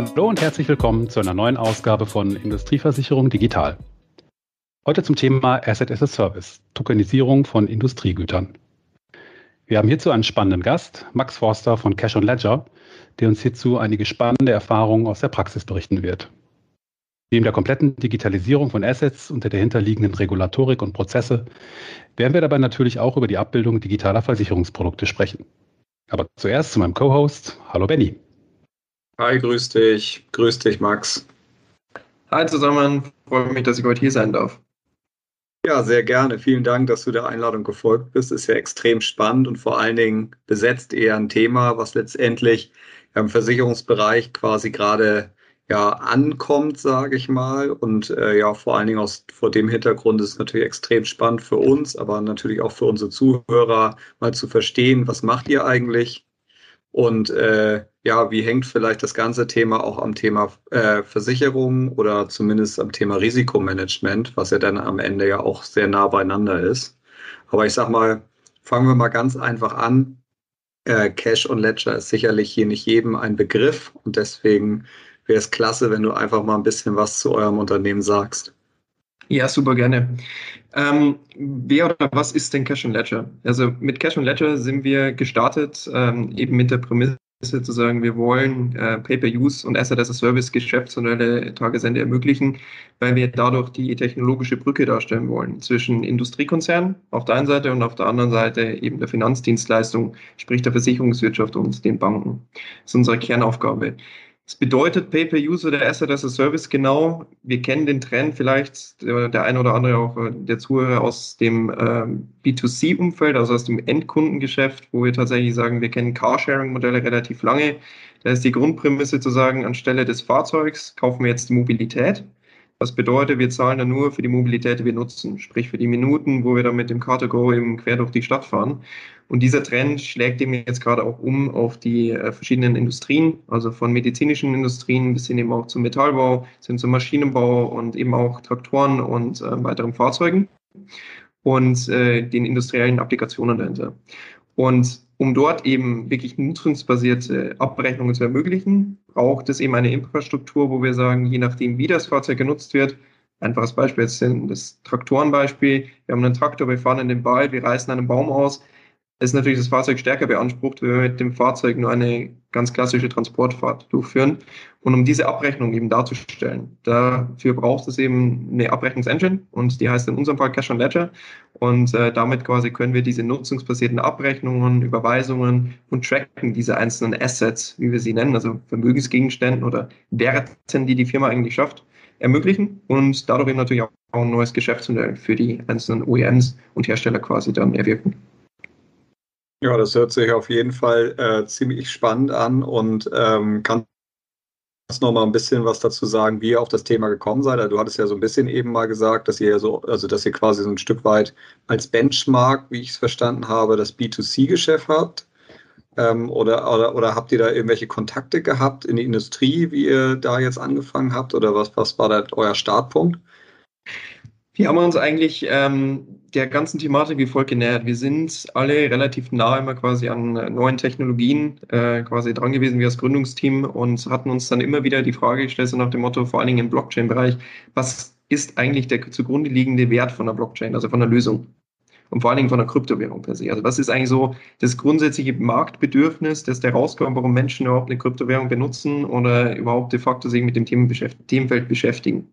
Hallo und herzlich willkommen zu einer neuen Ausgabe von Industrieversicherung Digital. Heute zum Thema Asset as a Service, Tokenisierung von Industriegütern. Wir haben hierzu einen spannenden Gast, Max Forster von Cash Ledger, der uns hierzu einige spannende Erfahrungen aus der Praxis berichten wird. Neben der kompletten Digitalisierung von Assets und der dahinterliegenden Regulatorik und Prozesse werden wir dabei natürlich auch über die Abbildung digitaler Versicherungsprodukte sprechen. Aber zuerst zu meinem Co-Host. Hallo Benny. Hi, grüß dich. Grüß dich, Max. Hi zusammen, freue mich, dass ich heute hier sein darf. Ja, sehr gerne. Vielen Dank, dass du der Einladung gefolgt bist. Ist ja extrem spannend und vor allen Dingen besetzt eher ein Thema, was letztendlich im Versicherungsbereich quasi gerade ja ankommt, sage ich mal. Und äh, ja, vor allen Dingen aus vor dem Hintergrund ist es natürlich extrem spannend für uns, aber natürlich auch für unsere Zuhörer, mal zu verstehen, was macht ihr eigentlich? Und äh, ja, wie hängt vielleicht das ganze Thema auch am Thema äh, Versicherung oder zumindest am Thema Risikomanagement, was ja dann am Ende ja auch sehr nah beieinander ist. Aber ich sag mal, fangen wir mal ganz einfach an. Äh, Cash und Ledger ist sicherlich hier nicht jedem ein Begriff und deswegen wäre es klasse, wenn du einfach mal ein bisschen was zu eurem Unternehmen sagst. Ja, super gerne. Ähm, wer oder was ist denn Cash and Ledger? Also mit Cash and Ledger sind wir gestartet, ähm, eben mit der Prämisse zu sagen, wir wollen äh, Pay-per-Use und Asset as a Service Geschäftsmodelle Tagesende ermöglichen, weil wir dadurch die technologische Brücke darstellen wollen zwischen Industriekonzernen auf der einen Seite und auf der anderen Seite eben der Finanzdienstleistung, sprich der Versicherungswirtschaft und den Banken. Das ist unsere Kernaufgabe. Was bedeutet Pay-per-Use oder Asset as a Service genau? Wir kennen den Trend vielleicht, der, der eine oder andere auch äh, der Zuhörer aus dem ähm, B2C-Umfeld, also aus dem Endkundengeschäft, wo wir tatsächlich sagen, wir kennen Carsharing-Modelle relativ lange. Da ist die Grundprämisse zu sagen, anstelle des Fahrzeugs kaufen wir jetzt die Mobilität. Das bedeutet, wir zahlen dann nur für die Mobilität, die wir nutzen, sprich für die Minuten, wo wir dann mit dem Car2Go eben quer durch die Stadt fahren. Und dieser Trend schlägt eben jetzt gerade auch um auf die äh, verschiedenen Industrien, also von medizinischen Industrien bis hin eben auch zum Metallbau, hin zum Maschinenbau und eben auch Traktoren und äh, weiteren Fahrzeugen und äh, den industriellen Applikationen dahinter. Und um dort eben wirklich nutzungsbasierte Abrechnungen zu ermöglichen, braucht es eben eine Infrastruktur, wo wir sagen, je nachdem, wie das Fahrzeug genutzt wird, einfaches Beispiel jetzt das Traktorenbeispiel, wir haben einen Traktor, wir fahren in den Wald, wir reißen einen Baum aus, ist natürlich das Fahrzeug stärker beansprucht, wenn wir mit dem Fahrzeug nur eine ganz klassische Transportfahrt durchführen. Und um diese Abrechnung eben darzustellen, dafür braucht es eben eine Abrechnungsengine und die heißt in unserem Fall Cash on Ledger. Und äh, damit quasi können wir diese nutzungsbasierten Abrechnungen, Überweisungen und tracken diese einzelnen Assets, wie wir sie nennen, also Vermögensgegenständen oder Werten, die die Firma eigentlich schafft, ermöglichen und dadurch eben natürlich auch ein neues Geschäftsmodell für die einzelnen OEMs und Hersteller quasi dann erwirken. Ja, das hört sich auf jeden Fall äh, ziemlich spannend an und ähm, kannst noch mal ein bisschen was dazu sagen, wie ihr auf das Thema gekommen seid? Also, du hattest ja so ein bisschen eben mal gesagt, dass ihr so, also dass ihr quasi so ein Stück weit als Benchmark, wie ich es verstanden habe, das B2C-Geschäft habt. Ähm, oder, oder, oder habt ihr da irgendwelche Kontakte gehabt in die Industrie, wie ihr da jetzt angefangen habt? Oder was, was war da euer Startpunkt? Wir haben uns eigentlich ähm, der ganzen Thematik wie folgt genähert. Wir sind alle relativ nah immer quasi an neuen Technologien äh, quasi dran gewesen, wie das Gründungsteam und hatten uns dann immer wieder die Frage gestellt, so nach dem Motto, vor allen Dingen im Blockchain-Bereich, was ist eigentlich der zugrunde liegende Wert von der Blockchain, also von der Lösung? Und vor allen Dingen von der Kryptowährung per se. Also was ist eigentlich so das grundsätzliche Marktbedürfnis, das der rauskommt, warum Menschen überhaupt eine Kryptowährung benutzen oder überhaupt de facto sich mit dem Themenfeld beschäftigen?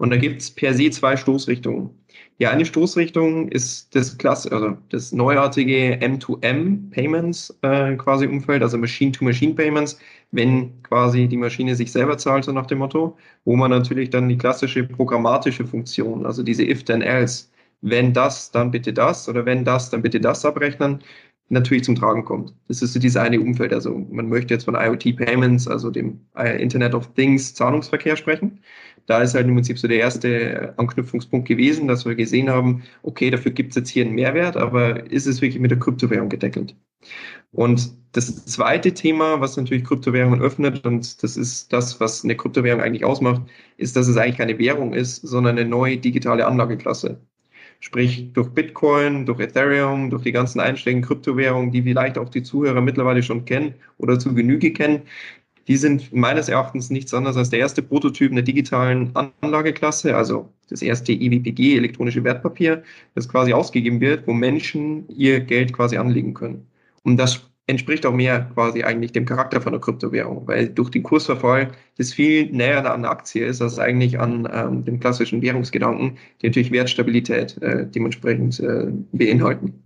Und da gibt es per se zwei Stoßrichtungen. Die eine Stoßrichtung ist das Klasse, also das neuartige M2M Payments äh, quasi Umfeld, also Machine-to-Machine Payments, wenn quasi die Maschine sich selber zahlt, so nach dem Motto, wo man natürlich dann die klassische programmatische Funktion, also diese if then else, wenn das, dann bitte das oder wenn das, dann bitte das abrechnen, natürlich zum Tragen kommt. Das ist so dieses eine Umfeld. Also man möchte jetzt von IoT Payments, also dem äh, Internet of Things Zahlungsverkehr sprechen. Da ist halt im Prinzip so der erste Anknüpfungspunkt gewesen, dass wir gesehen haben, okay, dafür gibt es jetzt hier einen Mehrwert, aber ist es wirklich mit der Kryptowährung gedeckelt? Und das zweite Thema, was natürlich Kryptowährungen öffnet, und das ist das, was eine Kryptowährung eigentlich ausmacht, ist, dass es eigentlich keine Währung ist, sondern eine neue digitale Anlageklasse. Sprich, durch Bitcoin, durch Ethereum, durch die ganzen einschlägigen Kryptowährungen, die vielleicht auch die Zuhörer mittlerweile schon kennen oder zu Genüge kennen, die sind meines Erachtens nichts anderes als der erste Prototyp einer digitalen Anlageklasse, also das erste EWPG, elektronische Wertpapier, das quasi ausgegeben wird, wo Menschen ihr Geld quasi anlegen können. Und das entspricht auch mehr quasi eigentlich dem Charakter von der Kryptowährung, weil durch den Kursverfall das viel näher an der Aktie ist als eigentlich an ähm, dem klassischen Währungsgedanken, die natürlich Wertstabilität äh, dementsprechend äh, beinhalten.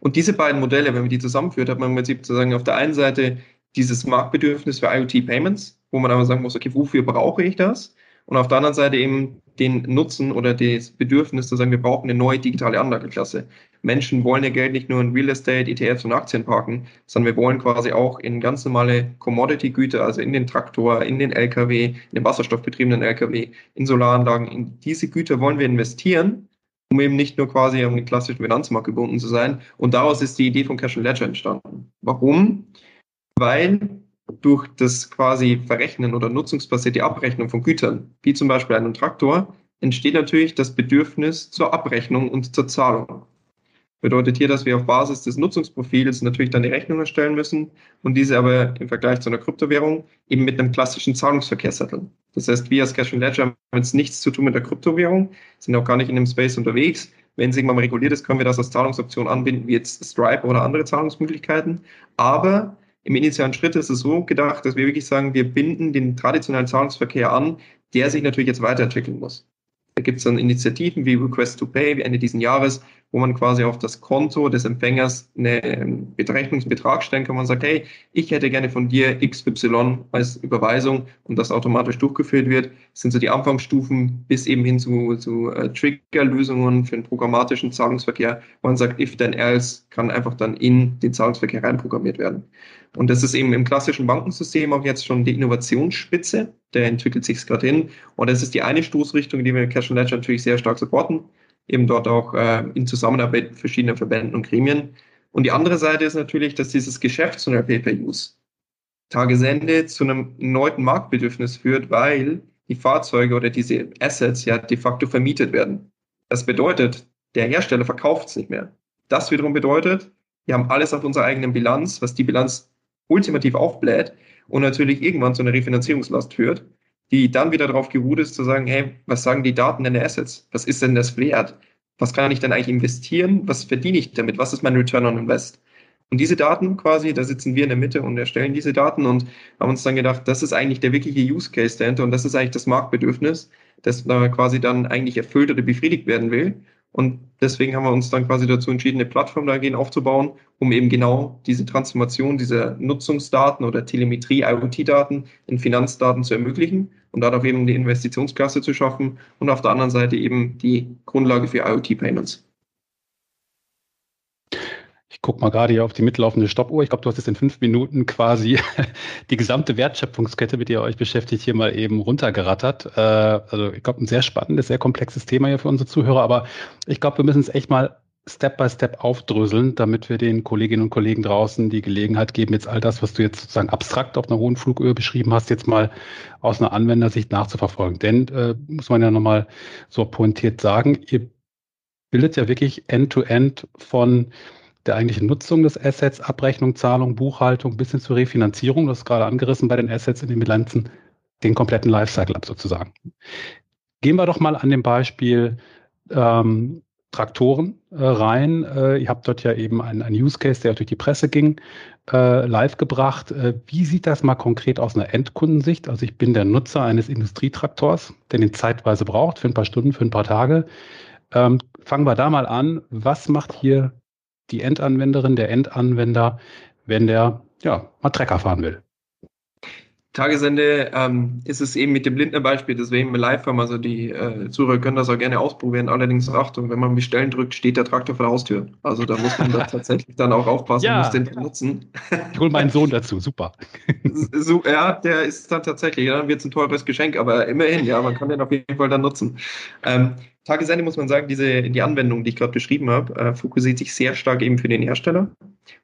Und diese beiden Modelle, wenn man die zusammenführt, hat man im Prinzip sozusagen auf der einen Seite dieses Marktbedürfnis für IoT-Payments, wo man aber sagen muss, okay, wofür brauche ich das? Und auf der anderen Seite eben den Nutzen oder das Bedürfnis zu sagen, wir brauchen eine neue digitale Anlageklasse. Menschen wollen ihr Geld nicht nur in Real Estate, ETFs und Aktien parken, sondern wir wollen quasi auch in ganz normale Commodity-Güter, also in den Traktor, in den LKW, in den wasserstoffbetriebenen LKW, in Solaranlagen, in diese Güter wollen wir investieren, um eben nicht nur quasi am klassischen Finanzmarkt gebunden zu sein. Und daraus ist die Idee von Cash and Ledger entstanden. Warum? Weil durch das quasi Verrechnen oder nutzungsbasierte Abrechnung von Gütern, wie zum Beispiel einem Traktor, entsteht natürlich das Bedürfnis zur Abrechnung und zur Zahlung. Bedeutet hier, dass wir auf Basis des Nutzungsprofils natürlich dann die Rechnung erstellen müssen und diese aber im Vergleich zu einer Kryptowährung eben mit einem klassischen Zahlungsverkehr setteln. Das heißt, wir als Cash and Ledger haben jetzt nichts zu tun mit der Kryptowährung, sind auch gar nicht in dem Space unterwegs. Wenn es irgendwann reguliert ist, können wir das als Zahlungsoption anbinden, wie jetzt Stripe oder andere Zahlungsmöglichkeiten. Aber im initialen Schritt ist es so gedacht, dass wir wirklich sagen, wir binden den traditionellen Zahlungsverkehr an, der sich natürlich jetzt weiterentwickeln muss. Da gibt es dann Initiativen wie Request to Pay wie Ende diesen Jahres, wo man quasi auf das Konto des Empfängers einen Berechnungsbetrag stellen kann. Man sagt, hey, ich hätte gerne von dir XY als Überweisung und das automatisch durchgeführt wird. Das sind so die Anfangsstufen bis eben hin zu, zu äh, Trigger-Lösungen für den programmatischen Zahlungsverkehr. Man sagt, if then else kann einfach dann in den Zahlungsverkehr reinprogrammiert werden. Und das ist eben im klassischen Bankensystem auch jetzt schon die Innovationsspitze. Der entwickelt sich gerade hin. Und das ist die eine Stoßrichtung, die wir in Cash Ledger natürlich sehr stark supporten eben dort auch äh, in Zusammenarbeit mit verschiedenen Verbänden und Gremien. Und die andere Seite ist natürlich, dass dieses Geschäft zu einer Pay-Per-Use Tagesende zu einem neuen Marktbedürfnis führt, weil die Fahrzeuge oder diese Assets ja de facto vermietet werden. Das bedeutet, der Hersteller verkauft es nicht mehr. Das wiederum bedeutet, wir haben alles auf unserer eigenen Bilanz, was die Bilanz ultimativ aufbläht und natürlich irgendwann zu einer Refinanzierungslast führt die dann wieder darauf geruht ist, zu sagen, hey, was sagen die Daten denn der Assets? Was ist denn das wert? Was kann ich denn eigentlich investieren? Was verdiene ich damit? Was ist mein Return on Invest? Und diese Daten quasi, da sitzen wir in der Mitte und erstellen diese Daten und haben uns dann gedacht, das ist eigentlich der wirkliche Use Case dahinter und das ist eigentlich das Marktbedürfnis, das da quasi dann eigentlich erfüllt oder befriedigt werden will. Und deswegen haben wir uns dann quasi dazu entschieden, eine Plattform dagegen aufzubauen, um eben genau diese Transformation dieser Nutzungsdaten oder Telemetrie, IoT-Daten in Finanzdaten zu ermöglichen und darauf eben die Investitionsklasse zu schaffen und auf der anderen Seite eben die Grundlage für IoT-Payments. Ich gucke mal gerade hier auf die mitlaufende Stoppuhr. Ich glaube, du hast jetzt in fünf Minuten quasi die gesamte Wertschöpfungskette, mit der ihr euch beschäftigt, hier mal eben runtergerattert. Äh, also ich glaube, ein sehr spannendes, sehr komplexes Thema hier für unsere Zuhörer. Aber ich glaube, wir müssen es echt mal Step by Step aufdröseln, damit wir den Kolleginnen und Kollegen draußen die Gelegenheit geben, jetzt all das, was du jetzt sozusagen abstrakt auf einer hohen Flughöhe beschrieben hast, jetzt mal aus einer Anwendersicht nachzuverfolgen. Denn, äh, muss man ja nochmal so pointiert sagen, ihr bildet ja wirklich End-to-End -End von der eigentlichen Nutzung des Assets, Abrechnung, Zahlung, Buchhaltung bis hin zur Refinanzierung, das ist gerade angerissen bei den Assets in den Bilanzen, den kompletten Lifecycle ab sozusagen. Gehen wir doch mal an dem Beispiel ähm, Traktoren äh, rein. Äh, ihr habt dort ja eben einen, einen Use Case, der durch die Presse ging, äh, live gebracht. Äh, wie sieht das mal konkret aus einer Endkundensicht? Also ich bin der Nutzer eines Industrietraktors, der den zeitweise braucht, für ein paar Stunden, für ein paar Tage. Ähm, fangen wir da mal an. Was macht hier die Endanwenderin, der Endanwender, wenn der ja, mal Trecker fahren will. Tagesende ähm, ist es eben mit dem Lindner-Beispiel, deswegen live haben, also die äh, Zuhörer können das auch gerne ausprobieren. Allerdings, Achtung, wenn man bestellen drückt, steht der Traktor vor der Haustür. Also da muss man da tatsächlich dann auch aufpassen ja. und muss den benutzen. Ich hole meinen Sohn dazu, super. So, ja, der ist dann tatsächlich, dann wird es ein teures Geschenk, aber immerhin, ja, man kann den auf jeden Fall dann nutzen. Ähm, Tagesende muss man sagen, diese, die Anwendung, die ich gerade beschrieben habe, äh, fokussiert sich sehr stark eben für den Hersteller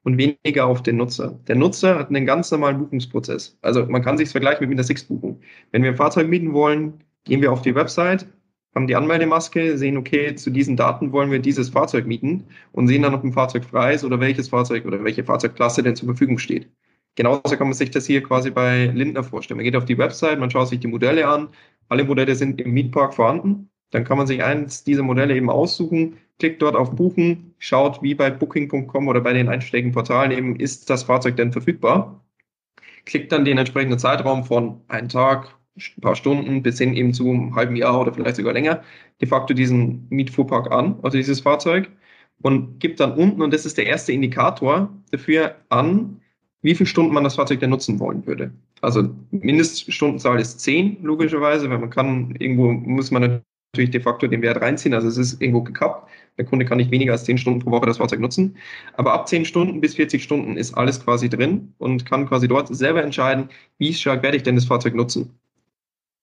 und weniger auf den Nutzer. Der Nutzer hat einen ganz normalen Buchungsprozess. Also man kann sich vergleichen mit einer Six-Buchung. Wenn wir ein Fahrzeug mieten wollen, gehen wir auf die Website, haben die Anmeldemaske, sehen, okay, zu diesen Daten wollen wir dieses Fahrzeug mieten und sehen dann, ob ein Fahrzeug frei ist oder welches Fahrzeug oder welche Fahrzeugklasse denn zur Verfügung steht. Genauso kann man sich das hier quasi bei Lindner vorstellen. Man geht auf die Website, man schaut sich die Modelle an. Alle Modelle sind im Mietpark vorhanden. Dann kann man sich eins dieser Modelle eben aussuchen, klickt dort auf Buchen, schaut wie bei Booking.com oder bei den einschlägigen Portalen eben, ist das Fahrzeug denn verfügbar? Klickt dann den entsprechenden Zeitraum von einem Tag, ein paar Stunden bis hin eben zu einem halben Jahr oder vielleicht sogar länger de facto diesen Mietfuhrpark an, also dieses Fahrzeug und gibt dann unten, und das ist der erste Indikator dafür an, wie viele Stunden man das Fahrzeug denn nutzen wollen würde. Also Mindeststundenzahl ist 10, logischerweise, weil man kann, irgendwo muss man natürlich de facto den Wert reinziehen, also es ist irgendwo gekappt. Der Kunde kann nicht weniger als 10 Stunden pro Woche das Fahrzeug nutzen. Aber ab 10 Stunden bis 40 Stunden ist alles quasi drin und kann quasi dort selber entscheiden, wie stark werde ich denn das Fahrzeug nutzen.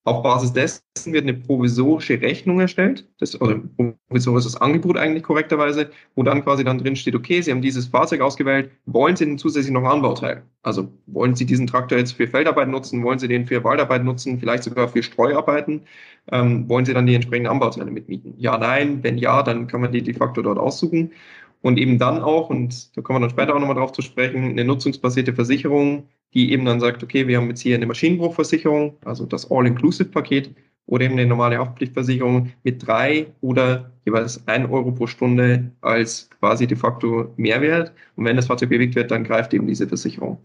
Auf Basis dessen wird eine provisorische Rechnung erstellt, das, oder provisorisches Angebot eigentlich korrekterweise, wo dann quasi dann drin steht, okay, Sie haben dieses Fahrzeug ausgewählt, wollen Sie den zusätzlich noch Anbauteil? Also wollen Sie diesen Traktor jetzt für Feldarbeit nutzen, wollen Sie den für Waldarbeit nutzen, vielleicht sogar für Streuarbeiten? Ähm, wollen Sie dann die entsprechenden Anbauteile mitmieten? Ja, nein, wenn ja, dann kann man die de facto dort aussuchen. Und eben dann auch, und da kommen wir dann später auch nochmal drauf zu sprechen, eine nutzungsbasierte Versicherung die eben dann sagt, okay, wir haben jetzt hier eine Maschinenbruchversicherung, also das All-Inclusive-Paket, oder eben eine normale Haftpflichtversicherung mit drei oder jeweils ein Euro pro Stunde als quasi de facto Mehrwert. Und wenn das Fahrzeug bewegt wird, dann greift eben diese Versicherung.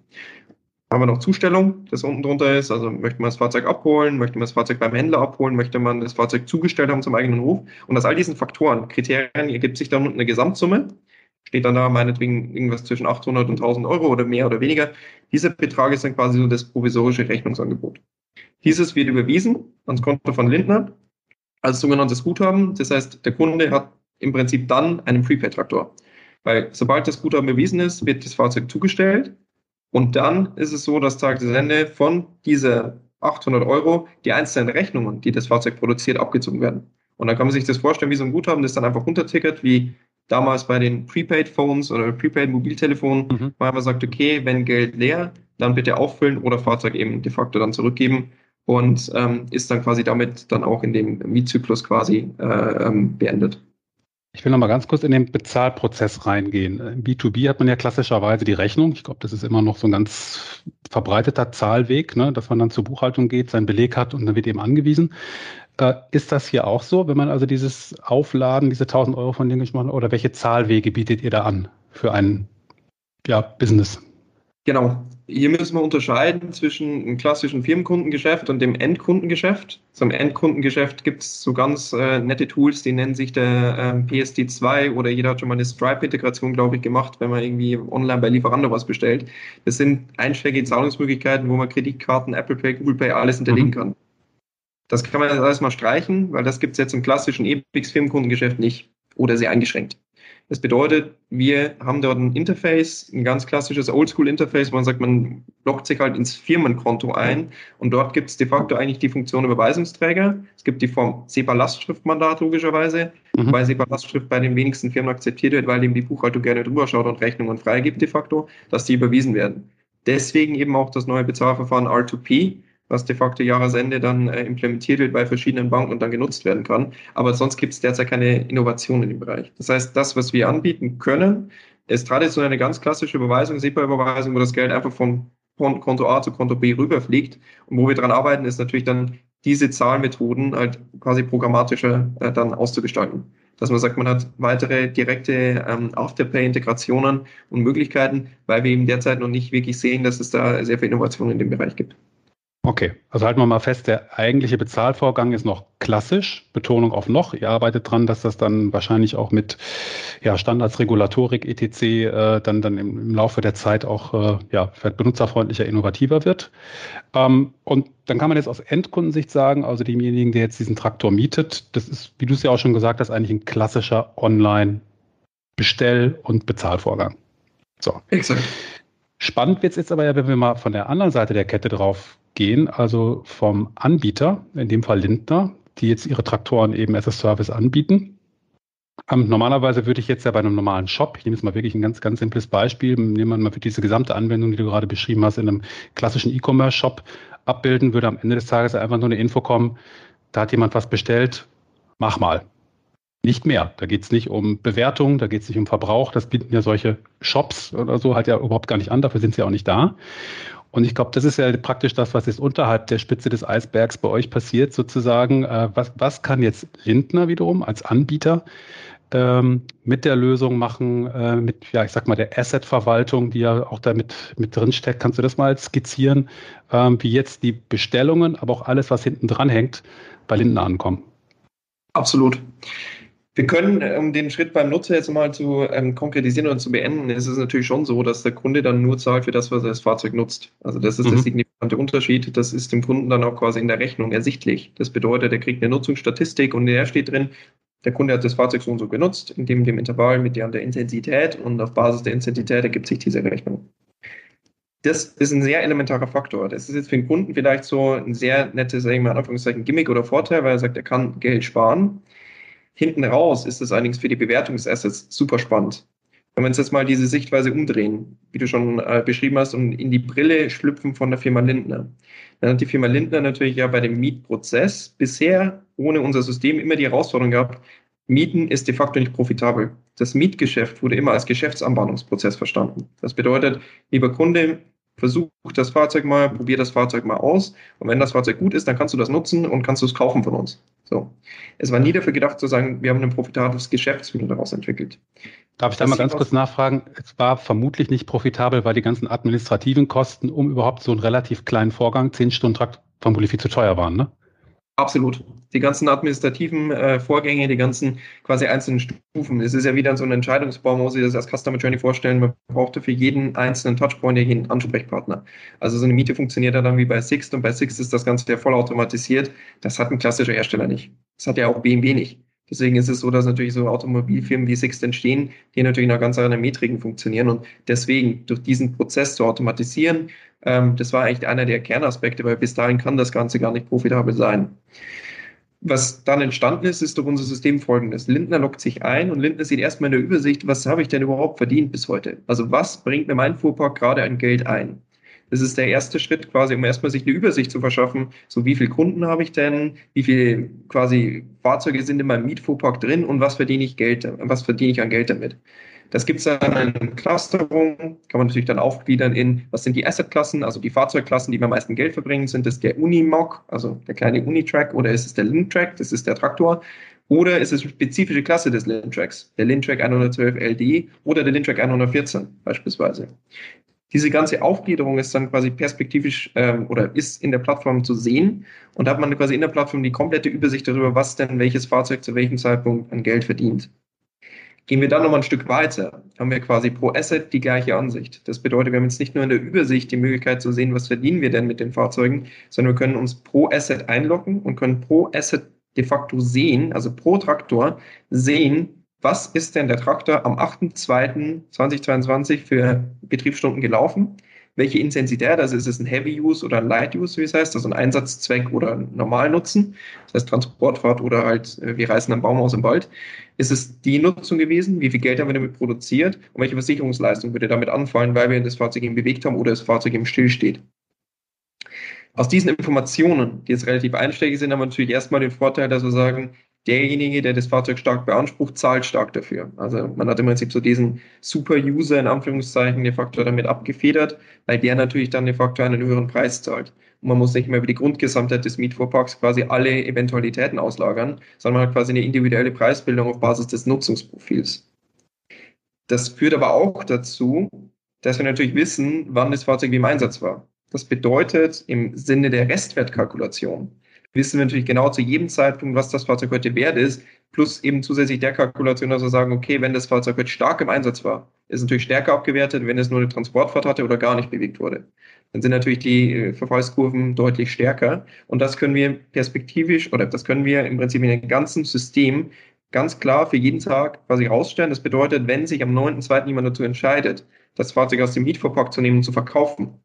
Haben wir noch Zustellung, das unten drunter ist, also möchte man das Fahrzeug abholen, möchte man das Fahrzeug beim Händler abholen, möchte man das Fahrzeug zugestellt haben zum eigenen Hof. Und aus all diesen Faktoren, Kriterien ergibt sich dann eine Gesamtsumme steht dann da meinetwegen irgendwas zwischen 800 und 1000 Euro oder mehr oder weniger. Dieser Betrag ist dann quasi so das provisorische Rechnungsangebot. Dieses wird überwiesen ans Konto von Lindner als sogenanntes Guthaben. Das heißt, der Kunde hat im Prinzip dann einen Prepaid-Traktor. Weil sobald das Guthaben überwiesen ist, wird das Fahrzeug zugestellt und dann ist es so, dass Tagesende von dieser 800 Euro die einzelnen Rechnungen, die das Fahrzeug produziert, abgezogen werden. Und dann kann man sich das vorstellen wie so ein Guthaben, das dann einfach runtertickert, wie damals bei den Prepaid-Phones oder Prepaid-Mobiltelefonen, mhm. weil man sagt, okay, wenn Geld leer, dann bitte auffüllen oder Fahrzeug eben de facto dann zurückgeben und ähm, ist dann quasi damit dann auch in dem Mietzyklus quasi äh, ähm, beendet. Ich will noch mal ganz kurz in den Bezahlprozess reingehen. Im B2B hat man ja klassischerweise die Rechnung. Ich glaube, das ist immer noch so ein ganz verbreiteter Zahlweg, ne, dass man dann zur Buchhaltung geht, seinen Beleg hat und dann wird eben angewiesen. Äh, ist das hier auch so, wenn man also dieses Aufladen, diese 1000 Euro von denen gesprochen oder welche Zahlwege bietet ihr da an für ein ja, Business? Genau. Hier müssen wir unterscheiden zwischen einem klassischen Firmenkundengeschäft und dem Endkundengeschäft. Zum Endkundengeschäft gibt es so ganz äh, nette Tools, die nennen sich der ähm, PSD2 oder jeder hat schon mal eine Stripe-Integration, glaube ich, gemacht, wenn man irgendwie online bei Lieferando was bestellt. Das sind einschlägige Zahlungsmöglichkeiten, wo man Kreditkarten, Apple Pay, Google Pay, alles hinterlegen mhm. kann. Das kann man jetzt alles mal streichen, weil das gibt es jetzt im klassischen EPIX-Firmenkundengeschäft nicht oder sehr eingeschränkt. Das bedeutet, wir haben dort ein Interface, ein ganz klassisches Oldschool-Interface, wo man sagt, man loggt sich halt ins Firmenkonto ein und dort gibt es de facto eigentlich die Funktion Überweisungsträger. Es gibt die Form SEPA-Lastschriftmandat logischerweise, mhm. weil SEPA-Lastschrift bei den wenigsten Firmen akzeptiert wird, weil eben die Buchhaltung gerne drüber schaut und Rechnungen freigibt de facto, dass die überwiesen werden. Deswegen eben auch das neue Bezahlverfahren R2P, was de facto Jahresende dann äh, implementiert wird bei verschiedenen Banken und dann genutzt werden kann. Aber sonst gibt es derzeit keine Innovation in dem Bereich. Das heißt, das, was wir anbieten können, ist traditionell eine ganz klassische Überweisung, SEPA-Überweisung, wo das Geld einfach von Konto A zu Konto B rüberfliegt. Und wo wir daran arbeiten, ist natürlich dann diese Zahlmethoden halt quasi programmatischer äh, dann auszugestalten. Dass man sagt, man hat weitere direkte ähm, Afterpay-Integrationen und Möglichkeiten, weil wir eben derzeit noch nicht wirklich sehen, dass es da sehr viel Innovation in dem Bereich gibt. Okay, also halten wir mal fest, der eigentliche Bezahlvorgang ist noch klassisch, Betonung auf noch. Ihr arbeitet dran, dass das dann wahrscheinlich auch mit ja, Standards, Regulatorik, etc. Äh, dann, dann im, im, Laufe der Zeit auch äh, ja, benutzerfreundlicher, innovativer wird. Ähm, und dann kann man jetzt aus Endkundensicht sagen, also demjenigen, der jetzt diesen Traktor mietet, das ist, wie du es ja auch schon gesagt hast, eigentlich ein klassischer Online-Bestell- und Bezahlvorgang. So. Exakt. Spannend wird es jetzt aber ja, wenn wir mal von der anderen Seite der Kette drauf gehen, also vom Anbieter, in dem Fall Lindner, die jetzt ihre Traktoren eben as a Service anbieten. Ähm, normalerweise würde ich jetzt ja bei einem normalen Shop, ich nehme jetzt mal wirklich ein ganz, ganz simples Beispiel, nehmen wir mal für diese gesamte Anwendung, die du gerade beschrieben hast, in einem klassischen E-Commerce-Shop abbilden, würde am Ende des Tages einfach nur eine Info kommen, da hat jemand was bestellt, mach mal. nicht mehr. Da geht es nicht um Bewertung, da geht es nicht um Verbrauch. Das bieten ja solche Shops oder so halt ja überhaupt gar nicht an. Dafür sind sie auch nicht da. Und ich glaube, das ist ja praktisch das, was jetzt unterhalb der Spitze des Eisbergs bei euch passiert, sozusagen. Äh, was, was kann jetzt Lindner wiederum als Anbieter ähm, mit der Lösung machen, äh, mit, ja, ich sag mal, der Asset-Verwaltung, die ja auch da mit, mit drin steckt. Kannst du das mal skizzieren, ähm, wie jetzt die Bestellungen, aber auch alles, was hinten dran hängt, bei Lindner ankommen? Absolut. Wir können, um den Schritt beim Nutzer jetzt mal zu ähm, konkretisieren und zu beenden, ist es natürlich schon so, dass der Kunde dann nur zahlt für das, was er das Fahrzeug nutzt. Also das ist mhm. der signifikante Unterschied. Das ist dem Kunden dann auch quasi in der Rechnung ersichtlich. Das bedeutet, er kriegt eine Nutzungsstatistik und in der steht drin, der Kunde hat das Fahrzeug so und so genutzt, in dem, dem Intervall mit der, der Intensität und auf Basis der Intensität ergibt sich diese Rechnung. Das ist ein sehr elementarer Faktor. Das ist jetzt für den Kunden vielleicht so ein sehr nettes, sagen wir mal, Anführungszeichen, Gimmick oder Vorteil, weil er sagt, er kann Geld sparen. Hinten raus ist es allerdings für die Bewertung des Assets super spannend. Wenn wir uns jetzt mal diese Sichtweise umdrehen, wie du schon äh, beschrieben hast, und in die Brille schlüpfen von der Firma Lindner, dann hat die Firma Lindner natürlich ja bei dem Mietprozess bisher ohne unser System immer die Herausforderung gehabt, Mieten ist de facto nicht profitabel. Das Mietgeschäft wurde immer als Geschäftsanbahnungsprozess verstanden. Das bedeutet, lieber Kunde, versuch das Fahrzeug mal, probier das Fahrzeug mal aus. Und wenn das Fahrzeug gut ist, dann kannst du das nutzen und kannst du es kaufen von uns. So. Es war nie dafür gedacht zu sagen, wir haben ein profitables Geschäftsmittel daraus entwickelt. Darf ich da mal ganz kurz nachfragen? Es war vermutlich nicht profitabel, weil die ganzen administrativen Kosten, um überhaupt so einen relativ kleinen Vorgang, 10 Stunden Trakt, vermutlich viel zu teuer waren, ne? Absolut. Die ganzen administrativen äh, Vorgänge, die ganzen quasi einzelnen Stufen. Es ist ja wieder so ein Entscheidungsbaum, muss ich das als Customer Journey vorstellen. Man brauchte für jeden einzelnen Touchpoint ja jeden Ansprechpartner. Also so eine Miete funktioniert ja dann wie bei Sixt und bei Sixt ist das Ganze ja vollautomatisiert. Das hat ein klassischer Hersteller nicht. Das hat ja auch BMW nicht. Deswegen ist es so, dass natürlich so Automobilfirmen wie Sixt entstehen, die natürlich nach ganz anderen Metriken funktionieren. Und deswegen durch diesen Prozess zu automatisieren, ähm, das war eigentlich einer der Kernaspekte, weil bis dahin kann das Ganze gar nicht profitabel sein. Was dann entstanden ist, ist durch unser System folgendes. Lindner lockt sich ein und Lindner sieht erstmal in der Übersicht, was habe ich denn überhaupt verdient bis heute? Also was bringt mir mein Fuhrpark gerade an Geld ein? Das ist der erste Schritt quasi, um erstmal sich eine Übersicht zu verschaffen. So wie viele Kunden habe ich denn? Wie viele quasi Fahrzeuge sind in meinem Mietfuhrpark drin und was verdiene ich Geld, was verdiene ich an Geld damit? Das gibt es dann in Clusterung, kann man natürlich dann aufgliedern in, was sind die Assetklassen, also die Fahrzeugklassen, die am meisten Geld verbringen. Sind das der Unimog, also der kleine Unitrack, oder ist es der Lintrack, das ist der Traktor? Oder ist es eine spezifische Klasse des Lintracks, der Lintrack 112 LD oder der Lintrack 114 beispielsweise? Diese ganze Aufgliederung ist dann quasi perspektivisch ähm, oder ist in der Plattform zu sehen. Und hat man quasi in der Plattform die komplette Übersicht darüber, was denn welches Fahrzeug zu welchem Zeitpunkt an Geld verdient. Gehen wir dann nochmal ein Stück weiter, haben wir quasi pro Asset die gleiche Ansicht. Das bedeutet, wir haben jetzt nicht nur in der Übersicht die Möglichkeit zu sehen, was verdienen wir denn mit den Fahrzeugen, sondern wir können uns pro Asset einloggen und können pro Asset de facto sehen, also pro Traktor sehen, was ist denn der Traktor am 8.2.2022 für Betriebsstunden gelaufen? Welche Intensität, also ist es ein Heavy Use oder ein Light Use, wie es heißt, also ein Einsatzzweck oder ein Normalnutzen, das heißt Transportfahrt oder halt äh, wir reißen am Baum aus im Wald. Ist es die Nutzung gewesen? Wie viel Geld haben wir damit produziert? Und welche Versicherungsleistung würde damit anfallen, weil wir das Fahrzeug eben bewegt haben oder das Fahrzeug eben stillsteht? Aus diesen Informationen, die jetzt relativ einschlägig sind, haben wir natürlich erstmal den Vorteil, dass wir sagen, derjenige, der das Fahrzeug stark beansprucht, zahlt stark dafür. Also man hat im Prinzip so diesen Super-User in Anführungszeichen de facto damit abgefedert, weil der natürlich dann de facto einen höheren Preis zahlt. Und man muss nicht mehr über die Grundgesamtheit des Mietfuhrparks quasi alle Eventualitäten auslagern, sondern man hat quasi eine individuelle Preisbildung auf Basis des Nutzungsprofils. Das führt aber auch dazu, dass wir natürlich wissen, wann das Fahrzeug wie im Einsatz war. Das bedeutet im Sinne der Restwertkalkulation, wissen wir natürlich genau zu jedem Zeitpunkt, was das Fahrzeug heute wert ist, plus eben zusätzlich der Kalkulation, dass wir sagen, okay, wenn das Fahrzeug heute stark im Einsatz war, ist natürlich stärker abgewertet, wenn es nur eine Transportfahrt hatte oder gar nicht bewegt wurde. Dann sind natürlich die äh, Verfallskurven deutlich stärker. Und das können wir perspektivisch oder das können wir im Prinzip in dem ganzen System ganz klar für jeden Tag quasi rausstellen. Das bedeutet, wenn sich am 9.2. jemand dazu entscheidet, das Fahrzeug aus dem Mietverpack zu nehmen und zu verkaufen,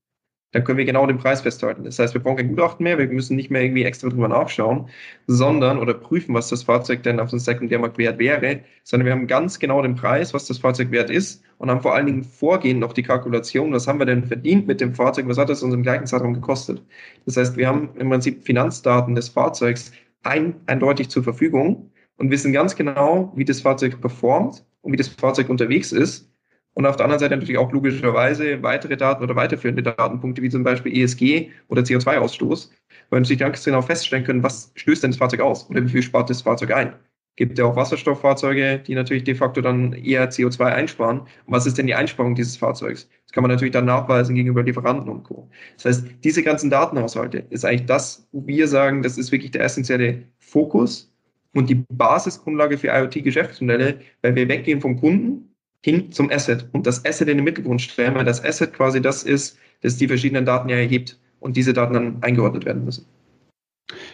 dann können wir genau den Preis festhalten. Das heißt, wir brauchen kein Gutachten mehr, wir müssen nicht mehr irgendwie extra drüber nachschauen, sondern oder prüfen, was das Fahrzeug denn auf dem Sekundärmarkt wert wäre, sondern wir haben ganz genau den Preis, was das Fahrzeug wert ist und haben vor allen Dingen vorgehend noch die Kalkulation, was haben wir denn verdient mit dem Fahrzeug, was hat es uns im gleichen Zeitraum gekostet. Das heißt, wir haben im Prinzip Finanzdaten des Fahrzeugs ein, eindeutig zur Verfügung und wissen ganz genau, wie das Fahrzeug performt und wie das Fahrzeug unterwegs ist. Und auf der anderen Seite natürlich auch logischerweise weitere Daten oder weiterführende Datenpunkte, wie zum Beispiel ESG oder CO2-Ausstoß, weil natürlich ganz genau feststellen können, was stößt denn das Fahrzeug aus oder wie viel spart das Fahrzeug ein gibt ja auch Wasserstofffahrzeuge, die natürlich de facto dann eher CO2 einsparen. Und was ist denn die Einsparung dieses Fahrzeugs? Das kann man natürlich dann nachweisen gegenüber Lieferanten und Co. Das heißt, diese ganzen Datenhaushalte ist eigentlich das, wo wir sagen, das ist wirklich der essentielle Fokus und die Basisgrundlage für IoT-Geschäftsmodelle, weil wir weggehen vom Kunden hin zum Asset und das Asset in den Mittelgrund stellen, weil das Asset quasi das ist, das die verschiedenen Daten ja erhebt und diese Daten dann eingeordnet werden müssen.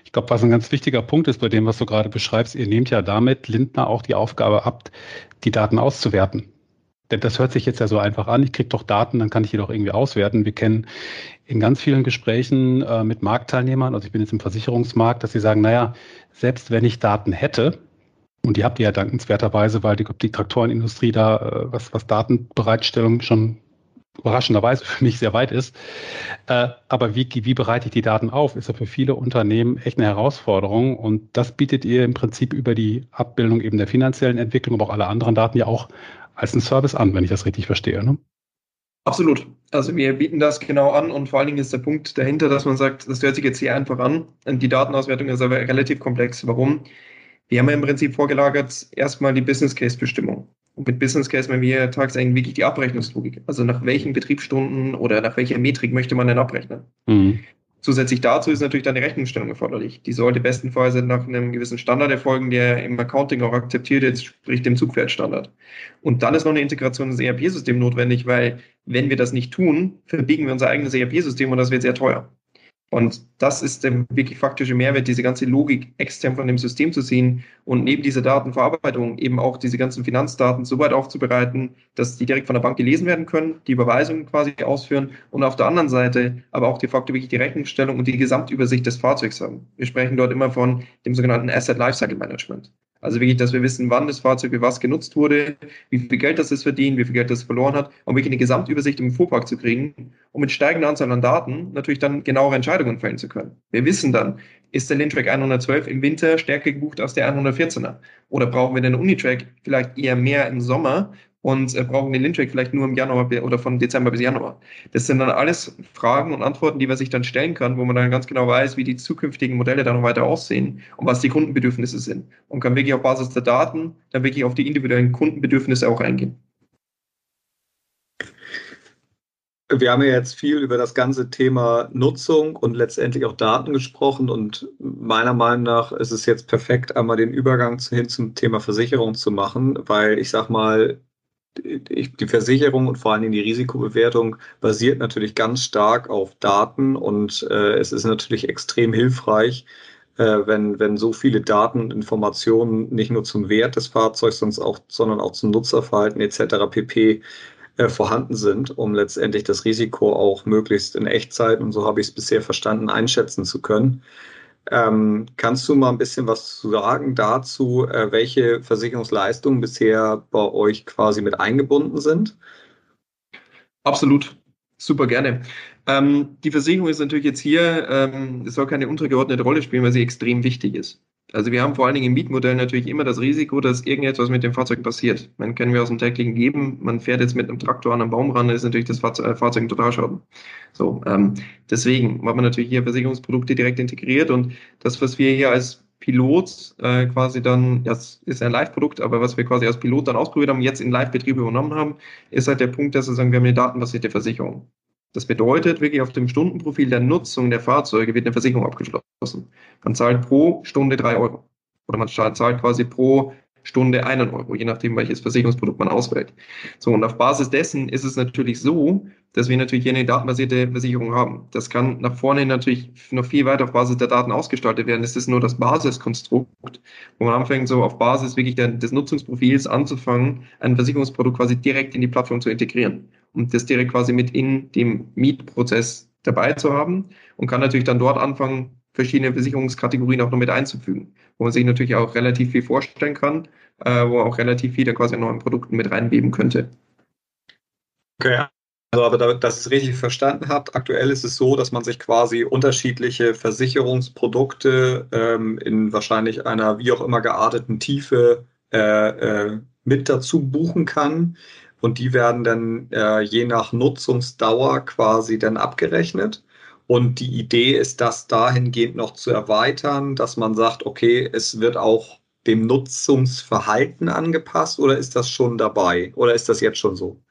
Ich glaube, was ein ganz wichtiger Punkt ist bei dem, was du gerade beschreibst, ihr nehmt ja damit Lindner auch die Aufgabe ab, die Daten auszuwerten. Denn das hört sich jetzt ja so einfach an. Ich kriege doch Daten, dann kann ich die doch irgendwie auswerten. Wir kennen in ganz vielen Gesprächen äh, mit Marktteilnehmern, also ich bin jetzt im Versicherungsmarkt, dass sie sagen, naja, selbst wenn ich Daten hätte, und die habt ihr ja dankenswerterweise, weil die, die Traktorenindustrie da, äh, was, was Datenbereitstellung schon überraschenderweise für mich sehr weit ist. Äh, aber wie, wie bereite ich die Daten auf, ist ja für viele Unternehmen echt eine Herausforderung. Und das bietet ihr im Prinzip über die Abbildung eben der finanziellen Entwicklung, aber auch alle anderen Daten ja auch als einen Service an, wenn ich das richtig verstehe. Ne? Absolut. Also wir bieten das genau an und vor allen Dingen ist der Punkt dahinter, dass man sagt, das hört sich jetzt hier einfach an. Die Datenauswertung ist aber relativ komplex. Warum? Wir haben ja im Prinzip vorgelagert erstmal die Business Case Bestimmung. Und mit Business Case meinen wir tagsaktuell wirklich die Abrechnungslogik. Also nach welchen Betriebsstunden oder nach welcher Metrik möchte man denn abrechnen? Mhm. Zusätzlich dazu ist natürlich dann eine Rechnungsstellung erforderlich. Die sollte bestenfalls nach einem gewissen Standard erfolgen, der im Accounting auch akzeptiert ist, sprich dem Zugpferdstandard. Und dann ist noch eine Integration ins ERP-System notwendig, weil wenn wir das nicht tun, verbiegen wir unser eigenes ERP-System und das wird sehr teuer. Und das ist der wirklich faktische Mehrwert, diese ganze Logik extern von dem System zu sehen und neben dieser Datenverarbeitung eben auch diese ganzen Finanzdaten so weit aufzubereiten, dass die direkt von der Bank gelesen werden können, die Überweisungen quasi ausführen und auf der anderen Seite aber auch de facto wirklich die Rechnungsstellung und die Gesamtübersicht des Fahrzeugs haben. Wir sprechen dort immer von dem sogenannten Asset Lifecycle Management. Also wirklich, dass wir wissen, wann das Fahrzeug für was genutzt wurde, wie viel Geld das es verdient, wie viel Geld das verloren hat, um wirklich eine Gesamtübersicht im Fuhrpark zu kriegen, um mit steigender Anzahl an Daten natürlich dann genauere Entscheidungen fällen zu können. Wir wissen dann, ist der Lintrack 112 im Winter stärker gebucht als der 114er? Oder brauchen wir den Unitrack vielleicht eher mehr im Sommer, und äh, brauchen den Lindtrack vielleicht nur im Januar oder von Dezember bis Januar. Das sind dann alles Fragen und Antworten, die man sich dann stellen kann, wo man dann ganz genau weiß, wie die zukünftigen Modelle dann noch weiter aussehen und was die Kundenbedürfnisse sind und kann wirklich auf Basis der Daten dann wirklich auf die individuellen Kundenbedürfnisse auch eingehen. Wir haben ja jetzt viel über das ganze Thema Nutzung und letztendlich auch Daten gesprochen und meiner Meinung nach ist es jetzt perfekt, einmal den Übergang hin zum Thema Versicherung zu machen, weil ich sag mal, die Versicherung und vor allen Dingen die Risikobewertung basiert natürlich ganz stark auf Daten und äh, es ist natürlich extrem hilfreich, äh, wenn, wenn so viele Daten und Informationen nicht nur zum Wert des Fahrzeugs, sonst auch, sondern auch zum Nutzerverhalten etc. pp. Äh, vorhanden sind, um letztendlich das Risiko auch möglichst in Echtzeit, und so habe ich es bisher verstanden, einschätzen zu können. Ähm, kannst du mal ein bisschen was sagen dazu, äh, welche Versicherungsleistungen bisher bei euch quasi mit eingebunden sind? Absolut, super gerne. Ähm, die Versicherung ist natürlich jetzt hier, ähm, soll keine untergeordnete Rolle spielen, weil sie extrem wichtig ist. Also wir haben vor allen Dingen im Mietmodell natürlich immer das Risiko, dass irgendetwas mit dem Fahrzeug passiert. Man kennen wir aus dem täglichen Geben, man fährt jetzt mit einem Traktor an einem Baum ran, dann ist natürlich das Fahrzeug, äh, Fahrzeug ein Totalschaden. So, ähm, deswegen hat man natürlich hier Versicherungsprodukte direkt integriert und das, was wir hier als Pilot äh, quasi dann, das ist ein Live-Produkt, aber was wir quasi als Pilot dann ausprobiert haben, jetzt in Live-Betrieb übernommen haben, ist halt der Punkt, dass wir sagen, wir haben eine datenbasierte Versicherung. Das bedeutet wirklich auf dem Stundenprofil der Nutzung der Fahrzeuge wird eine Versicherung abgeschlossen. Man zahlt pro Stunde drei Euro. Oder man zahlt quasi pro Stunde einen Euro, je nachdem, welches Versicherungsprodukt man auswählt. So, und auf Basis dessen ist es natürlich so, dass wir natürlich hier eine datenbasierte Versicherung haben. Das kann nach vorne natürlich noch viel weiter auf Basis der Daten ausgestaltet werden. Es ist nur das Basiskonstrukt, wo man anfängt, so auf Basis wirklich der, des Nutzungsprofils anzufangen, ein Versicherungsprodukt quasi direkt in die Plattform zu integrieren und das direkt quasi mit in dem Mietprozess dabei zu haben und kann natürlich dann dort anfangen, verschiedene Versicherungskategorien auch noch mit einzufügen, wo man sich natürlich auch relativ viel vorstellen kann, äh, wo auch relativ viel dann quasi an neuen Produkten mit reinbeben könnte. Okay, Also, aber dass ich es richtig verstanden habt, aktuell ist es so, dass man sich quasi unterschiedliche Versicherungsprodukte ähm, in wahrscheinlich einer wie auch immer gearteten Tiefe äh, äh, mit dazu buchen kann. Und die werden dann äh, je nach Nutzungsdauer quasi dann abgerechnet. Und die Idee ist, das dahingehend noch zu erweitern, dass man sagt, okay, es wird auch dem Nutzungsverhalten angepasst oder ist das schon dabei oder ist das jetzt schon so?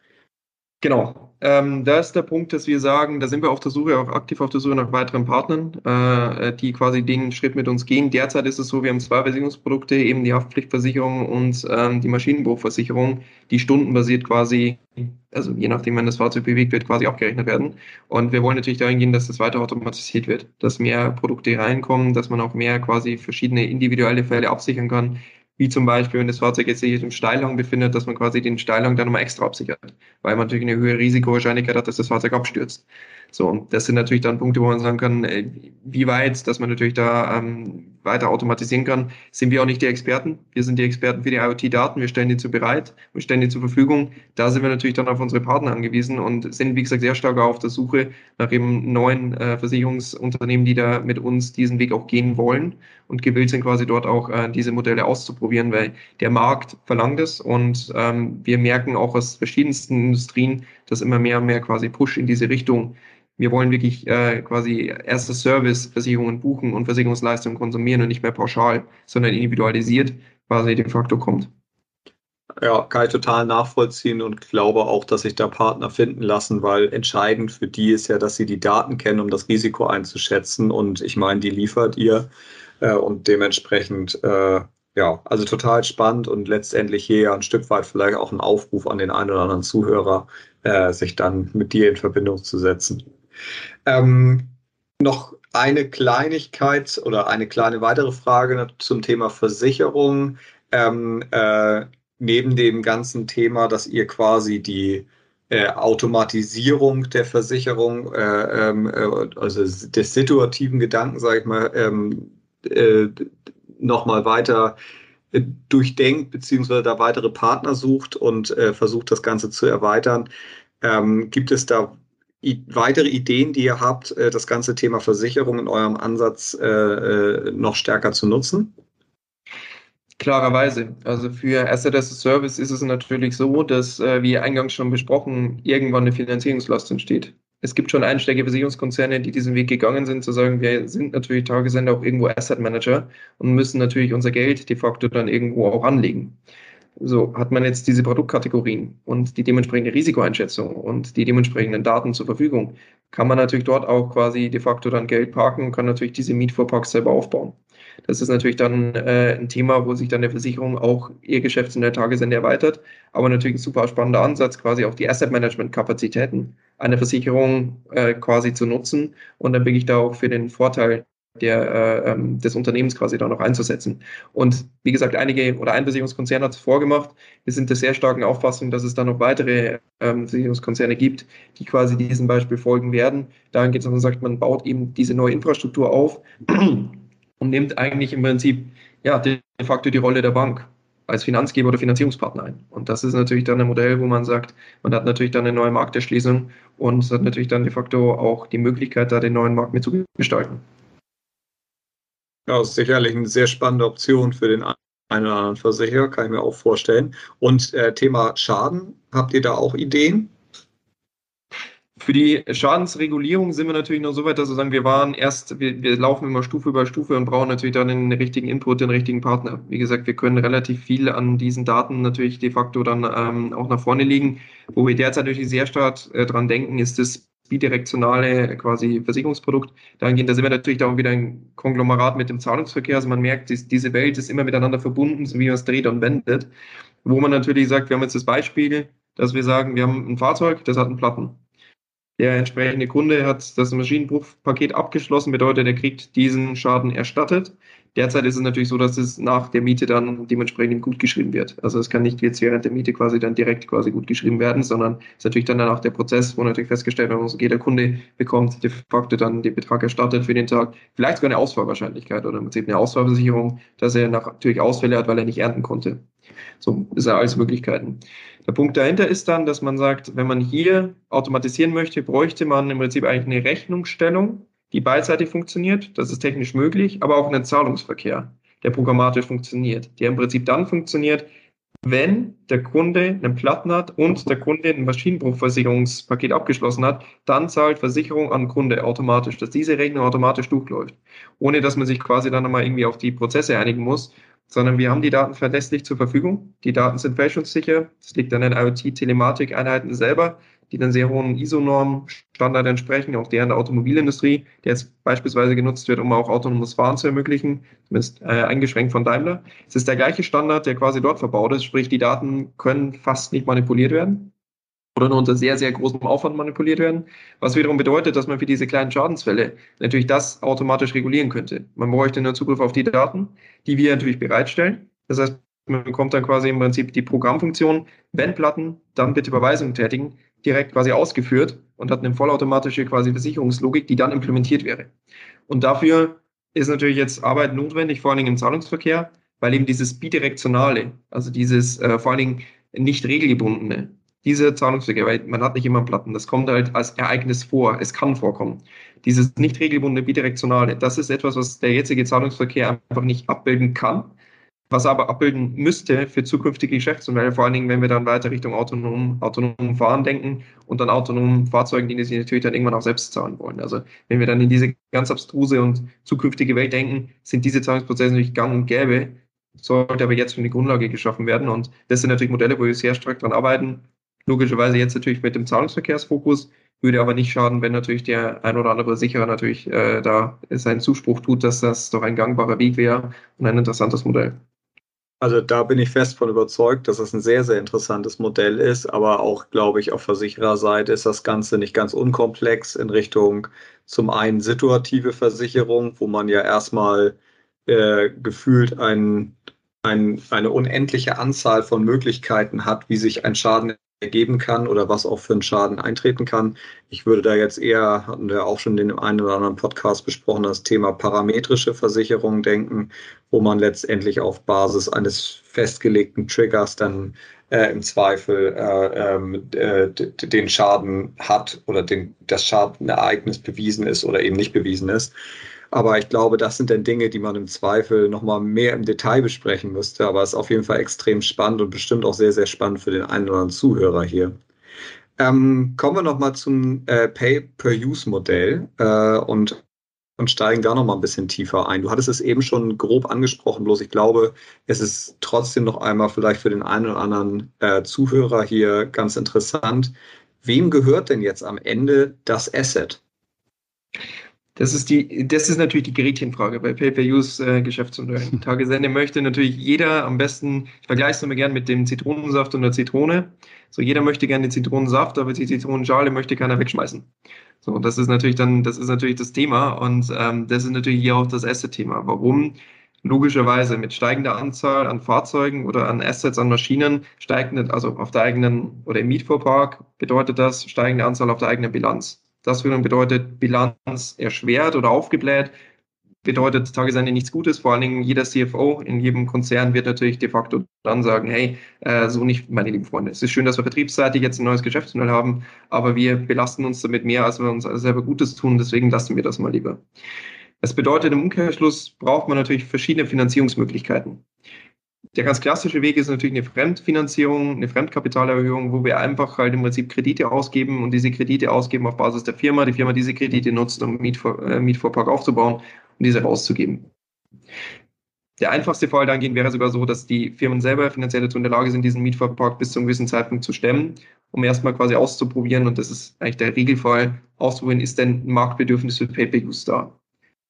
Genau, ähm, da ist der Punkt, dass wir sagen, da sind wir auf der Suche, auch aktiv auf der Suche nach weiteren Partnern, äh, die quasi den Schritt mit uns gehen. Derzeit ist es so, wir haben zwei Versicherungsprodukte, eben die Haftpflichtversicherung und ähm, die Maschinenbruchversicherung, die stundenbasiert quasi, also je nachdem, wann das Fahrzeug bewegt wird, quasi abgerechnet werden. Und wir wollen natürlich dahin gehen, dass das weiter automatisiert wird, dass mehr Produkte reinkommen, dass man auch mehr quasi verschiedene individuelle Fälle absichern kann, wie zum Beispiel, wenn das Fahrzeug jetzt sich im Steilhang befindet, dass man quasi den Steilhang dann nochmal extra absichert, weil man natürlich eine höhere Risikowahrscheinlichkeit hat, dass das Fahrzeug abstürzt. So, und das sind natürlich dann Punkte, wo man sagen kann, äh, wie weit, dass man natürlich da ähm, weiter automatisieren kann, sind wir auch nicht die Experten. Wir sind die Experten für die IoT-Daten, wir stellen die zu bereit, wir stellen die zur Verfügung. Da sind wir natürlich dann auf unsere Partner angewiesen und sind, wie gesagt, sehr stark auf der Suche nach eben neuen äh, Versicherungsunternehmen, die da mit uns diesen Weg auch gehen wollen und gewillt sind, quasi dort auch äh, diese Modelle auszuprobieren, weil der Markt verlangt es und ähm, wir merken auch aus verschiedensten Industrien, dass immer mehr und mehr quasi Push in diese Richtung wir wollen wirklich äh, quasi erste Service-Versicherungen buchen und Versicherungsleistungen konsumieren und nicht mehr pauschal, sondern individualisiert quasi de facto kommt. Ja, kann ich total nachvollziehen und glaube auch, dass sich da Partner finden lassen, weil entscheidend für die ist ja, dass sie die Daten kennen, um das Risiko einzuschätzen. Und ich meine, die liefert ihr äh, und dementsprechend, äh, ja, also total spannend und letztendlich hier ja ein Stück weit vielleicht auch ein Aufruf an den einen oder anderen Zuhörer, äh, sich dann mit dir in Verbindung zu setzen. Ähm, noch eine Kleinigkeit oder eine kleine weitere Frage zum Thema Versicherung. Ähm, äh, neben dem ganzen Thema, dass ihr quasi die äh, Automatisierung der Versicherung, äh, ähm, äh, also des situativen Gedanken, sage ich mal, ähm, äh, nochmal weiter äh, durchdenkt, beziehungsweise da weitere Partner sucht und äh, versucht, das Ganze zu erweitern. Ähm, gibt es da weitere Ideen, die ihr habt, äh, das ganze Thema Versicherung in eurem Ansatz äh, äh, noch stärker zu nutzen? Klarerweise. Also für Asset as a Service ist es natürlich so, dass, wie eingangs schon besprochen, irgendwann eine Finanzierungslast entsteht. Es gibt schon einschlägige Versicherungskonzerne, die diesen Weg gegangen sind, zu sagen, wir sind natürlich Tagesender auch irgendwo Asset Manager und müssen natürlich unser Geld de facto dann irgendwo auch anlegen. So hat man jetzt diese Produktkategorien und die dementsprechende Risikoeinschätzung und die dementsprechenden Daten zur Verfügung, kann man natürlich dort auch quasi de facto dann Geld parken und kann natürlich diese Mietfuhrparks selber aufbauen. Das ist natürlich dann äh, ein Thema, wo sich dann der Versicherung auch ihr Geschäft in der Tagesende erweitert, aber natürlich ein super spannender Ansatz, quasi auch die Asset Management Kapazitäten einer Versicherung äh, quasi zu nutzen und dann bin ich da auch für den Vorteil der, äh, ähm, des Unternehmens quasi da noch einzusetzen. Und wie gesagt, einige oder ein Versicherungskonzern hat es vorgemacht. Wir sind der sehr starken Auffassung, dass es da noch weitere ähm, Versicherungskonzerne gibt, die quasi diesem Beispiel folgen werden. Daran geht es, man sagt, man baut eben diese neue Infrastruktur auf und nimmt eigentlich im Prinzip ja, de facto die Rolle der Bank als Finanzgeber oder Finanzierungspartner ein. Und das ist natürlich dann ein Modell, wo man sagt, man hat natürlich dann eine neue Markterschließung und hat natürlich dann de facto auch die Möglichkeit, da den neuen Markt mit zu gestalten. Ja, ist sicherlich eine sehr spannende Option für den einen oder anderen Versicherer, kann ich mir auch vorstellen. Und äh, Thema Schaden, habt ihr da auch Ideen? Für die Schadensregulierung sind wir natürlich noch so weit, dass wir sagen, wir waren erst, wir, wir laufen immer Stufe über Stufe und brauchen natürlich dann den richtigen Input, den richtigen Partner. Wie gesagt, wir können relativ viel an diesen Daten natürlich de facto dann ähm, auch nach vorne liegen. Wo wir derzeit natürlich sehr stark äh, dran denken, ist das bidirektionale quasi Versicherungsprodukt. Dahingehend, da sind wir natürlich auch wieder ein Konglomerat mit dem Zahlungsverkehr. Also man merkt, diese Welt ist immer miteinander verbunden, so wie man es dreht und wendet. Wo man natürlich sagt, wir haben jetzt das Beispiel, dass wir sagen, wir haben ein Fahrzeug, das hat einen Platten. Der entsprechende Kunde hat das Maschinenbruchpaket abgeschlossen, bedeutet, er kriegt diesen Schaden erstattet. Derzeit ist es natürlich so, dass es nach der Miete dann dementsprechend gut geschrieben wird. Also es kann nicht jetzt während der Miete quasi dann direkt quasi gut geschrieben werden, sondern es ist natürlich dann danach der Prozess, wo natürlich festgestellt werden muss, okay, der Kunde bekommt de facto dann den Betrag erstattet für den Tag, vielleicht sogar eine Ausfallwahrscheinlichkeit oder im Prinzip eine Ausfallversicherung, dass er natürlich Ausfälle hat, weil er nicht ernten konnte. So ist ja alles Möglichkeiten. Der Punkt dahinter ist dann, dass man sagt, wenn man hier automatisieren möchte, bräuchte man im Prinzip eigentlich eine Rechnungsstellung, die beidseitig funktioniert, das ist technisch möglich, aber auch einen Zahlungsverkehr, der programmatisch funktioniert, der im Prinzip dann funktioniert, wenn der Kunde einen Platten hat und der Kunde ein Maschinenbruchversicherungspaket abgeschlossen hat, dann zahlt Versicherung an Kunde automatisch, dass diese Rechnung automatisch durchläuft, ohne dass man sich quasi dann nochmal irgendwie auf die Prozesse einigen muss, sondern wir haben die Daten verlässlich zur Verfügung. Die Daten sind fälschungssicher. Das liegt an den IoT-Telematik-Einheiten selber die den sehr hohen ISO-Norm-Standard entsprechen, auch der in der Automobilindustrie, der jetzt beispielsweise genutzt wird, um auch autonomes Fahren zu ermöglichen, zumindest äh, eingeschränkt von Daimler. Es ist der gleiche Standard, der quasi dort verbaut ist, sprich die Daten können fast nicht manipuliert werden oder nur unter sehr, sehr großem Aufwand manipuliert werden, was wiederum bedeutet, dass man für diese kleinen Schadensfälle natürlich das automatisch regulieren könnte. Man bräuchte nur Zugriff auf die Daten, die wir natürlich bereitstellen. Das heißt, man bekommt dann quasi im Prinzip die Programmfunktion, wenn Platten, dann bitte Überweisungen tätigen direkt quasi ausgeführt und hat eine vollautomatische quasi Versicherungslogik, die dann implementiert wäre. Und dafür ist natürlich jetzt Arbeit notwendig, vor allen Dingen im Zahlungsverkehr, weil eben dieses bidirektionale, also dieses äh, vor allen Dingen nicht regelgebundene, diese Zahlungsverkehr, weil man hat nicht immer Platten, das kommt halt als Ereignis vor, es kann vorkommen. Dieses nicht regelgebundene bidirektionale, das ist etwas, was der jetzige Zahlungsverkehr einfach nicht abbilden kann was aber abbilden müsste für zukünftige Geschäftsmodelle, vor allen Dingen, wenn wir dann weiter Richtung autonom, autonomen Fahren denken und dann autonomen Fahrzeugen, die sich natürlich dann irgendwann auch selbst zahlen wollen. Also wenn wir dann in diese ganz abstruse und zukünftige Welt denken, sind diese Zahlungsprozesse natürlich gang und gäbe, sollte aber jetzt schon die Grundlage geschaffen werden. Und das sind natürlich Modelle, wo wir sehr stark dran arbeiten. Logischerweise jetzt natürlich mit dem Zahlungsverkehrsfokus, würde aber nicht schaden, wenn natürlich der ein oder andere Sicherer natürlich äh, da seinen Zuspruch tut, dass das doch ein gangbarer Weg wäre und ein interessantes Modell. Also da bin ich fest von überzeugt, dass es ein sehr, sehr interessantes Modell ist, aber auch, glaube ich, auf Versichererseite ist das Ganze nicht ganz unkomplex in Richtung zum einen situative Versicherung, wo man ja erstmal äh, gefühlt ein, ein, eine unendliche Anzahl von Möglichkeiten hat, wie sich ein Schaden ergeben kann oder was auch für einen Schaden eintreten kann. Ich würde da jetzt eher, hatten wir auch schon in dem einen oder anderen Podcast besprochen, das Thema parametrische Versicherung denken, wo man letztendlich auf Basis eines festgelegten Triggers dann äh, im Zweifel äh, ähm, äh, den Schaden hat oder den, das Schadenereignis bewiesen ist oder eben nicht bewiesen ist. Aber ich glaube, das sind dann Dinge, die man im Zweifel nochmal mehr im Detail besprechen müsste. Aber es ist auf jeden Fall extrem spannend und bestimmt auch sehr, sehr spannend für den einen oder anderen Zuhörer hier. Ähm, kommen wir nochmal zum äh, Pay-per-Use-Modell äh, und, und steigen da nochmal ein bisschen tiefer ein. Du hattest es eben schon grob angesprochen, bloß ich glaube, es ist trotzdem noch einmal vielleicht für den einen oder anderen äh, Zuhörer hier ganz interessant. Wem gehört denn jetzt am Ende das Asset? Das ist die, das ist natürlich die Gretchenfrage bei Pay-per-Use-Geschäftsmodellen. Äh, Tagesende möchte natürlich jeder am besten, ich vergleiche es immer gerne mit dem Zitronensaft und der Zitrone. So, jeder möchte gerne den Zitronensaft, aber die Zitronenschale möchte keiner wegschmeißen. So, das ist natürlich dann, das ist natürlich das Thema und ähm, das ist natürlich hier auch das erste Thema. Warum? Logischerweise mit steigender Anzahl an Fahrzeugen oder an Assets, an Maschinen, steigende, also auf der eigenen oder im Mietfuhrpark bedeutet das steigende Anzahl auf der eigenen Bilanz. Das wiederum bedeutet Bilanz erschwert oder aufgebläht, bedeutet Tagesende nichts Gutes. Vor allen Dingen jeder CFO in jedem Konzern wird natürlich de facto dann sagen, hey, äh, so nicht, meine lieben Freunde. Es ist schön, dass wir vertriebsseitig jetzt ein neues Geschäftsmodell haben, aber wir belasten uns damit mehr, als wir uns selber Gutes tun. Deswegen lassen wir das mal lieber. Das bedeutet, im Umkehrschluss braucht man natürlich verschiedene Finanzierungsmöglichkeiten. Der ganz klassische Weg ist natürlich eine Fremdfinanzierung, eine Fremdkapitalerhöhung, wo wir einfach halt im Prinzip Kredite ausgeben und diese Kredite ausgeben auf Basis der Firma. Die Firma diese Kredite nutzt, um Mietver äh, Mietvorpark aufzubauen und diese rauszugeben. Der einfachste Fall dahingehend wäre sogar so, dass die Firmen selber finanziell dazu in der Lage sind, diesen Mietverpark bis zu einem gewissen Zeitpunkt zu stemmen, um erstmal quasi auszuprobieren. Und das ist eigentlich der Regelfall. Auszuprobieren, ist denn ein Marktbedürfnis für Pay-Per-Use da?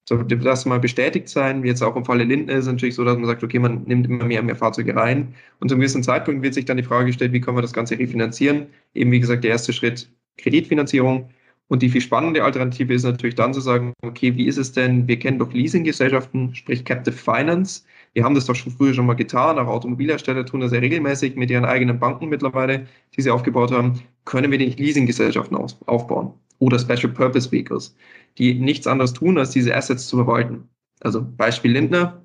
Sollte das mal bestätigt sein, wie jetzt auch im Falle Lindner ist natürlich so, dass man sagt, okay, man nimmt immer mehr und mehr Fahrzeuge rein und zu einem gewissen Zeitpunkt wird sich dann die Frage gestellt, wie können wir das Ganze refinanzieren? Eben wie gesagt, der erste Schritt Kreditfinanzierung Und die viel spannende Alternative ist natürlich dann zu sagen, okay, wie ist es denn, wir kennen doch Leasinggesellschaften, sprich Captive Finance. Wir haben das doch schon früher schon mal getan, auch Automobilhersteller tun das sehr regelmäßig mit ihren eigenen Banken mittlerweile, die sie aufgebaut haben. Können wir nicht Leasinggesellschaften aufbauen oder Special Purpose Vehicles, die nichts anderes tun, als diese Assets zu verwalten? Also Beispiel Lindner.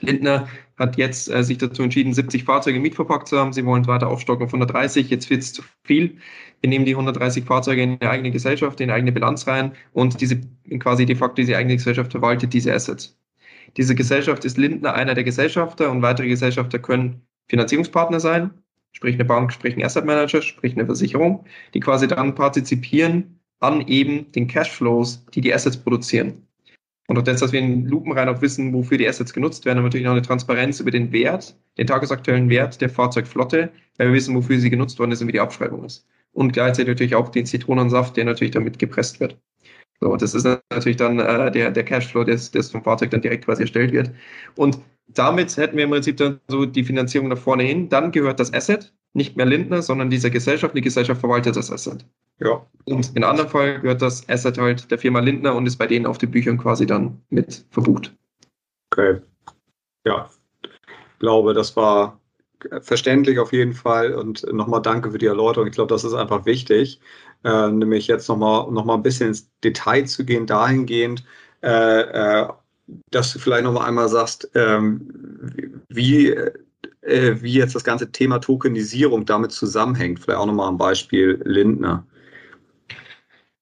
Lindner hat jetzt äh, sich dazu entschieden, 70 Fahrzeuge mietverpackt zu haben. Sie wollen weiter aufstocken auf 130. Jetzt wird es zu viel. Wir nehmen die 130 Fahrzeuge in eine eigene Gesellschaft, in eine eigene Bilanz rein und diese quasi de facto diese eigene Gesellschaft verwaltet diese Assets. Diese Gesellschaft ist Lindner einer der Gesellschafter und weitere Gesellschafter können Finanzierungspartner sein, sprich eine Bank, sprich ein Asset Manager, sprich eine Versicherung, die quasi dann partizipieren an eben den Cashflows, die die Assets produzieren. Und auch das, dass wir in Lupenrein auch wissen, wofür die Assets genutzt werden, haben natürlich noch eine Transparenz über den Wert, den tagesaktuellen Wert der Fahrzeugflotte, weil wir wissen, wofür sie genutzt worden ist und wie die Abschreibung ist. Und gleichzeitig natürlich auch den Zitronensaft, der natürlich damit gepresst wird. So, das ist natürlich dann äh, der, der Cashflow, der, der vom Fahrzeug dann direkt quasi erstellt wird. Und damit hätten wir im Prinzip dann so die Finanzierung nach vorne hin. Dann gehört das Asset, nicht mehr Lindner, sondern dieser Gesellschaft. Die Gesellschaft verwaltet das Asset. Ja. Und in anderen Fall gehört das Asset halt der Firma Lindner und ist bei denen auf den Büchern quasi dann mit verbucht. Okay. Ja. Ich glaube, das war verständlich auf jeden Fall und nochmal danke für die Erläuterung. Ich glaube, das ist einfach wichtig, äh, nämlich jetzt nochmal noch mal ein bisschen ins Detail zu gehen, dahingehend, äh, äh, dass du vielleicht nochmal einmal sagst, ähm, wie, äh, wie jetzt das ganze Thema Tokenisierung damit zusammenhängt. Vielleicht auch nochmal am Beispiel Lindner.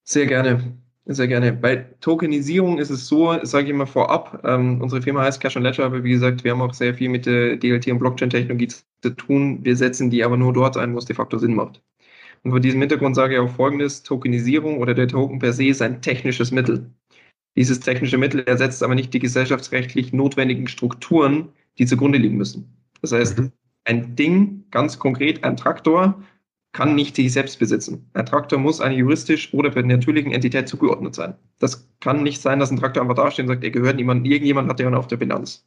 Sehr gerne. Sehr gerne. Bei Tokenisierung ist es so, sage ich mal vorab, ähm, unsere Firma heißt Cash on Ledger, aber wie gesagt, wir haben auch sehr viel mit der DLT und Blockchain-Technologie zu tun. Wir setzen die aber nur dort ein, wo es de facto Sinn macht. Und vor diesem Hintergrund sage ich auch Folgendes, Tokenisierung oder der Token per se ist ein technisches Mittel. Dieses technische Mittel ersetzt aber nicht die gesellschaftsrechtlich notwendigen Strukturen, die zugrunde liegen müssen. Das heißt, mhm. ein Ding, ganz konkret ein Traktor, kann nicht sich selbst besitzen. Ein Traktor muss einer juristisch oder per natürlichen Entität zugeordnet sein. Das kann nicht sein, dass ein Traktor einfach dasteht und sagt, er gehört niemand, irgendjemand hat den auf der Bilanz.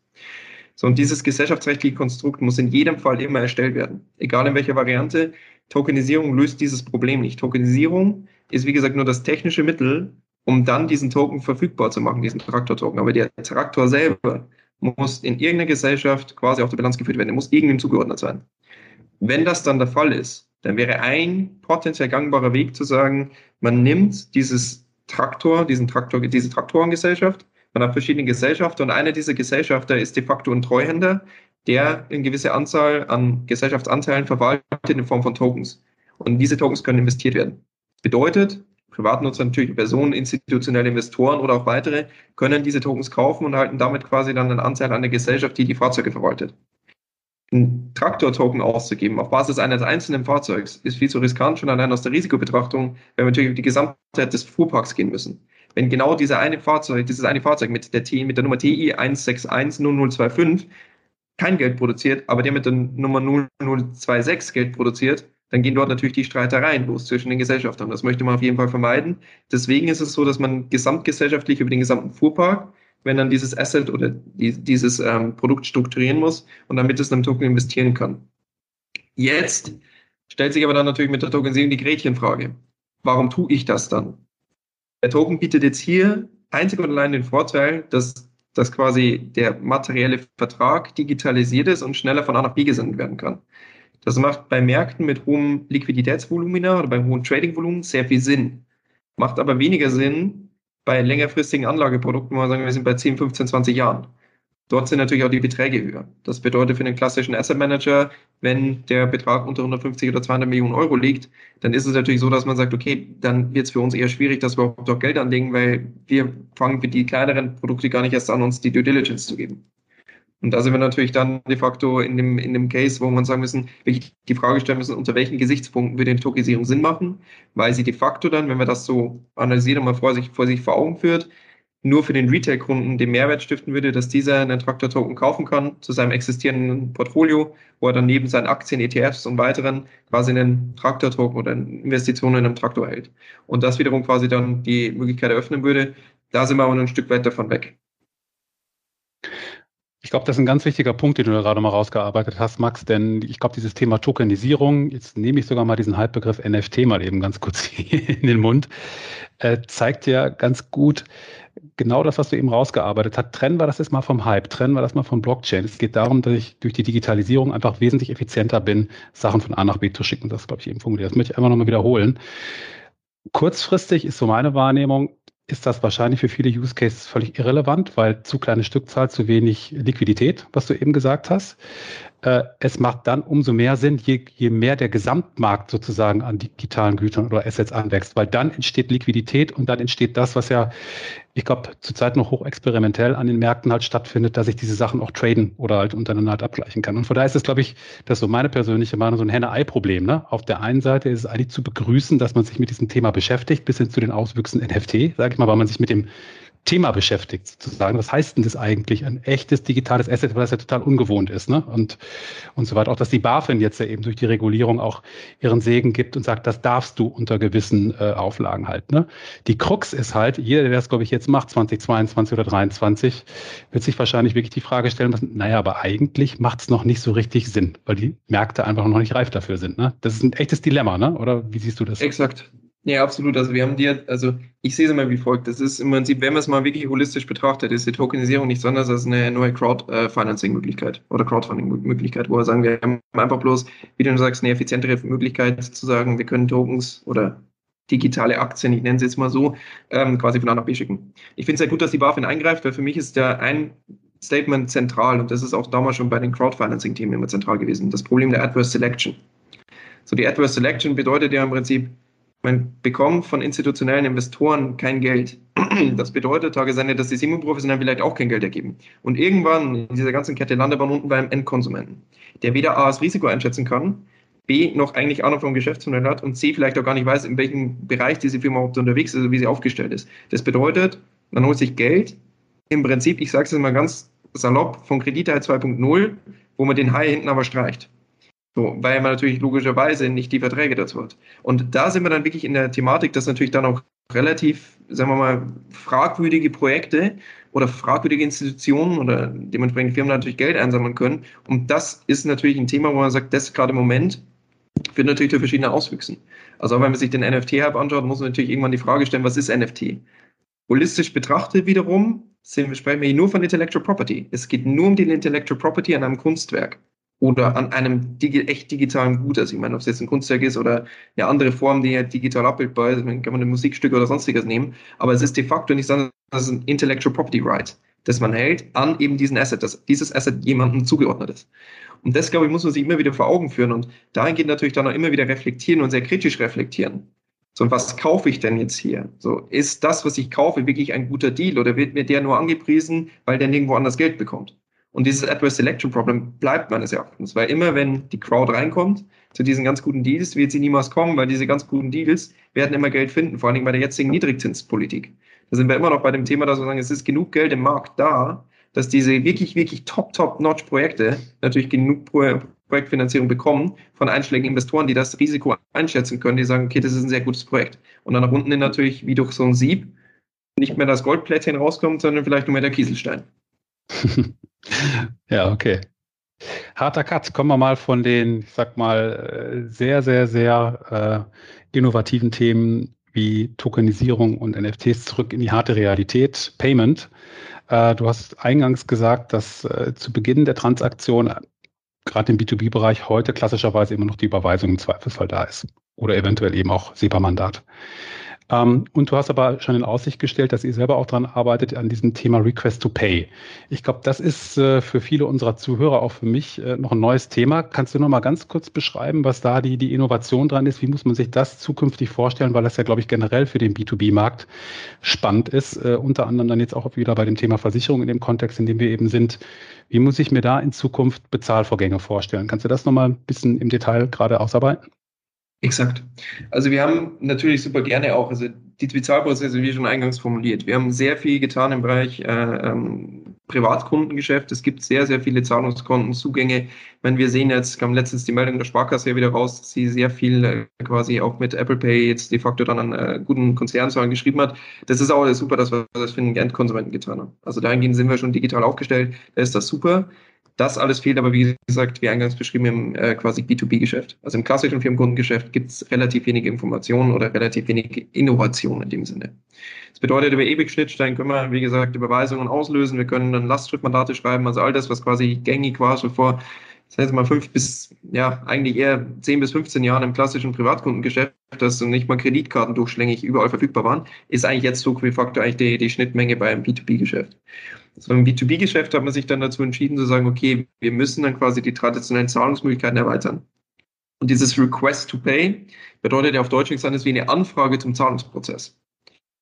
So, und dieses gesellschaftsrechtliche Konstrukt muss in jedem Fall immer erstellt werden. Egal in welcher Variante. Tokenisierung löst dieses Problem nicht. Tokenisierung ist, wie gesagt, nur das technische Mittel, um dann diesen Token verfügbar zu machen, diesen Traktor-Token. Aber der Traktor selber muss in irgendeiner Gesellschaft quasi auf der Bilanz geführt werden. Er muss irgendwem zugeordnet sein. Wenn das dann der Fall ist, dann wäre ein potenziell gangbarer Weg zu sagen, man nimmt dieses Traktor, diesen Traktor, diese Traktorengesellschaft, man hat verschiedene Gesellschaften und einer dieser Gesellschafter ist de facto ein Treuhänder, der eine gewisse Anzahl an Gesellschaftsanteilen verwaltet in Form von Tokens. Und diese Tokens können investiert werden. Bedeutet, Privatnutzer, natürlich Personen, institutionelle Investoren oder auch weitere, können diese Tokens kaufen und halten damit quasi dann einen Anteil an der Gesellschaft, die die Fahrzeuge verwaltet einen Traktor-Token auszugeben auf Basis eines einzelnen Fahrzeugs ist viel zu riskant, schon allein aus der Risikobetrachtung, wenn wir natürlich auf die Gesamtheit des Fuhrparks gehen müssen. Wenn genau dieser eine Fahrzeug, dieses eine Fahrzeug mit der, T, mit der Nummer TI 1610025 kein Geld produziert, aber der mit der Nummer 0026 Geld produziert, dann gehen dort natürlich die Streitereien los zwischen den Gesellschaftern. Das möchte man auf jeden Fall vermeiden. Deswegen ist es so, dass man gesamtgesellschaftlich über den gesamten Fuhrpark wenn dann dieses Asset oder die, dieses ähm, Produkt strukturieren muss und damit es dann Token investieren kann. Jetzt stellt sich aber dann natürlich mit der Tokenisierung die Gretchenfrage. Warum tue ich das dann? Der Token bietet jetzt hier einzig und allein den Vorteil, dass, dass quasi der materielle Vertrag digitalisiert ist und schneller von A nach B gesendet werden kann. Das macht bei Märkten mit hohem Liquiditätsvolumina oder beim hohen Tradingvolumen sehr viel Sinn. Macht aber weniger Sinn, bei längerfristigen Anlageprodukten, wo wir sagen, wir sind bei 10, 15, 20 Jahren. Dort sind natürlich auch die Beträge höher. Das bedeutet für den klassischen Asset Manager, wenn der Betrag unter 150 oder 200 Millionen Euro liegt, dann ist es natürlich so, dass man sagt, okay, dann wird es für uns eher schwierig, dass wir auch Geld anlegen, weil wir fangen für die kleineren Produkte gar nicht erst an, uns die Due Diligence zu geben. Und da sind wir natürlich dann de facto in dem, in dem Case, wo man sagen müssen, wirklich die Frage stellen müssen, unter welchen Gesichtspunkten würde eine Tokenisierung Sinn machen, weil sie de facto dann, wenn wir das so analysieren und mal vor sich, vor sich vor Augen führt, nur für den Retail-Kunden den Mehrwert stiften würde, dass dieser einen Traktor-Token kaufen kann zu seinem existierenden Portfolio, wo er dann neben seinen Aktien, ETFs und weiteren quasi einen Traktor-Token oder Investitionen in einem Traktor hält. Und das wiederum quasi dann die Möglichkeit eröffnen würde. Da sind wir aber noch ein Stück weit davon weg. Ich glaube, das ist ein ganz wichtiger Punkt, den du gerade mal rausgearbeitet hast, Max, denn ich glaube, dieses Thema Tokenisierung, jetzt nehme ich sogar mal diesen Halbbegriff NFT mal eben ganz kurz in den Mund, äh, zeigt ja ganz gut genau das, was du eben rausgearbeitet hast. Trennen wir das jetzt mal vom Hype, trennen wir das mal vom Blockchain. Es geht darum, dass ich durch die Digitalisierung einfach wesentlich effizienter bin, Sachen von A nach B zu schicken. Das glaube ich eben formuliert. Das möchte ich einfach nochmal wiederholen. Kurzfristig ist so meine Wahrnehmung, ist das wahrscheinlich für viele Use Cases völlig irrelevant, weil zu kleine Stückzahl, zu wenig Liquidität, was du eben gesagt hast. Äh, es macht dann umso mehr Sinn, je, je mehr der Gesamtmarkt sozusagen an digitalen Gütern oder Assets anwächst, weil dann entsteht Liquidität und dann entsteht das, was ja, ich glaube, zurzeit noch hochexperimentell an den Märkten halt stattfindet, dass ich diese Sachen auch traden oder halt untereinander halt abgleichen kann. Und von daher ist es, glaube ich, das ist so meine persönliche Meinung, so ein Henne-Ei-Problem. Ne? Auf der einen Seite ist es eigentlich zu begrüßen, dass man sich mit diesem Thema beschäftigt, bis hin zu den Auswüchsen NFT, sage ich mal, weil man sich mit dem Thema beschäftigt, sozusagen. Was heißt denn das eigentlich? Ein echtes digitales Asset, weil das ja total ungewohnt ist, ne? Und, und so weiter. Auch, dass die BaFin jetzt ja eben durch die Regulierung auch ihren Segen gibt und sagt, das darfst du unter gewissen äh, Auflagen halt, ne? Die Krux ist halt, jeder, der das, glaube ich, jetzt macht, 2022 oder 2023, wird sich wahrscheinlich wirklich die Frage stellen müssen, naja, aber eigentlich macht es noch nicht so richtig Sinn, weil die Märkte einfach noch nicht reif dafür sind, ne? Das ist ein echtes Dilemma, ne? Oder wie siehst du das? Exakt. Ja, absolut. Also wir haben dir, also ich sehe es immer wie folgt. Das ist im Prinzip, wenn man es mal wirklich holistisch betrachtet, ist die Tokenisierung nichts anderes als eine neue Crowdfinancing-Möglichkeit oder Crowdfunding-Möglichkeit, wo wir sagen, wir haben einfach bloß, wie du sagst, eine effizientere Möglichkeit zu sagen, wir können Tokens oder digitale Aktien, ich nenne sie jetzt mal so, ähm, quasi von A nach B schicken. Ich finde es sehr gut, dass die BaFin eingreift, weil für mich ist da ein Statement zentral und das ist auch damals schon bei den Crowdfinancing-Themen immer zentral gewesen. Das Problem der Adverse Selection. So, die Adverse Selection bedeutet ja im Prinzip, man bekommt von institutionellen Investoren kein Geld. Das bedeutet, Tagesende, dass die Semi-Professionellen vielleicht auch kein Geld ergeben. Und irgendwann in dieser ganzen Kette landet man unten beim Endkonsumenten, der weder A das Risiko einschätzen kann, B noch eigentlich Ahnung vom Geschäftsmodell hat und C vielleicht auch gar nicht weiß, in welchem Bereich diese Firma überhaupt unterwegs ist oder wie sie aufgestellt ist. Das bedeutet, man holt sich Geld, im Prinzip, ich sage es mal ganz salopp, von Kredite 2.0, wo man den Hai hinten aber streicht. So, weil man natürlich logischerweise nicht die Verträge dazu hat. Und da sind wir dann wirklich in der Thematik, dass natürlich dann auch relativ, sagen wir mal, fragwürdige Projekte oder fragwürdige Institutionen oder dementsprechend Firmen natürlich Geld einsammeln können. Und das ist natürlich ein Thema, wo man sagt, das gerade im Moment führt natürlich zu verschiedenen Auswüchsen. Also auch wenn man sich den NFT-Hub anschaut, muss man natürlich irgendwann die Frage stellen, was ist NFT? Holistisch betrachtet wiederum sind, sprechen wir hier nur von Intellectual Property. Es geht nur um die Intellectual Property an einem Kunstwerk oder an einem digi echt digitalen Gut. Also ich meine, ob es jetzt ein Kunstwerk ist oder eine andere Form, die ja digital abbildbar ist, kann man ein Musikstück oder sonstiges nehmen. Aber es ist de facto nicht sondern das ist ein Intellectual Property Right, das man hält an eben diesen Asset, dass dieses Asset jemandem zugeordnet ist. Und das, glaube ich, muss man sich immer wieder vor Augen führen und dahingehend natürlich dann auch immer wieder reflektieren und sehr kritisch reflektieren. So, was kaufe ich denn jetzt hier? So, ist das, was ich kaufe, wirklich ein guter Deal oder wird mir der nur angepriesen, weil der nirgendwo anders Geld bekommt? Und dieses Adverse Selection Problem bleibt meines Erachtens, weil immer wenn die Crowd reinkommt zu diesen ganz guten Deals, wird sie niemals kommen, weil diese ganz guten Deals werden immer Geld finden, vor allen Dingen bei der jetzigen Niedrigzinspolitik. Da sind wir immer noch bei dem Thema, dass wir sagen, es ist genug Geld im Markt da, dass diese wirklich, wirklich top, top notch Projekte natürlich genug Projektfinanzierung bekommen von einschlägigen Investoren, die das Risiko einschätzen können, die sagen, okay, das ist ein sehr gutes Projekt. Und dann nach unten natürlich wie durch so ein Sieb nicht mehr das Goldplättchen rauskommt, sondern vielleicht nur mehr der Kieselstein. ja, okay. Harter Cut. Kommen wir mal von den, ich sag mal, äh, sehr, sehr, sehr äh, innovativen Themen wie Tokenisierung und NFTs zurück in die harte Realität, Payment. Äh, du hast eingangs gesagt, dass äh, zu Beginn der Transaktion, äh, gerade im B2B-Bereich, heute klassischerweise immer noch die Überweisung im Zweifelsfall da ist. Oder eventuell eben auch SEPA-Mandat. Ähm, und du hast aber schon in Aussicht gestellt, dass ihr selber auch daran arbeitet, an diesem Thema Request to Pay. Ich glaube, das ist äh, für viele unserer Zuhörer, auch für mich, äh, noch ein neues Thema. Kannst du noch mal ganz kurz beschreiben, was da die, die Innovation dran ist? Wie muss man sich das zukünftig vorstellen? Weil das ja, glaube ich, generell für den B2B-Markt spannend ist. Äh, unter anderem dann jetzt auch wieder bei dem Thema Versicherung in dem Kontext, in dem wir eben sind. Wie muss ich mir da in Zukunft Bezahlvorgänge vorstellen? Kannst du das noch mal ein bisschen im Detail gerade ausarbeiten? Exakt. Also wir haben natürlich super gerne auch, also die Bezahlprozesse, wie schon eingangs formuliert, wir haben sehr viel getan im Bereich äh, ähm, Privatkundengeschäft. Es gibt sehr, sehr viele Zahlungskontenzugänge. Wenn wir sehen jetzt, kam letztens die Meldung der Sparkasse wieder raus, dass sie sehr viel äh, quasi auch mit Apple Pay jetzt de facto dann an äh, guten Konzernzahlen geschrieben hat. Das ist auch super, dass wir das für den Endkonsumenten getan haben. Also dahingehend sind wir schon digital aufgestellt. Da ist das super. Das alles fehlt aber, wie gesagt, wie eingangs beschrieben, im äh, quasi B2B-Geschäft. Also im klassischen Firmenkundengeschäft gibt es relativ wenig Informationen oder relativ wenig Innovation in dem Sinne. Das bedeutet, über EBIC-Schnittstellen können wir, wie gesagt, Überweisungen auslösen. Wir können dann Lastschriftmandate schreiben, also all das, was quasi gängig war, schon vor das heißt mal fünf bis, ja, eigentlich eher zehn bis 15 Jahren im klassischen Privatkundengeschäft, dass nicht mal Kreditkarten durchschlängig überall verfügbar waren, ist eigentlich jetzt so de facto eigentlich die, die Schnittmenge beim B2B-Geschäft. So im B2B-Geschäft hat man sich dann dazu entschieden zu sagen, okay, wir müssen dann quasi die traditionellen Zahlungsmöglichkeiten erweitern. Und dieses Request to Pay bedeutet ja auf Deutsch nichts anderes wie eine Anfrage zum Zahlungsprozess.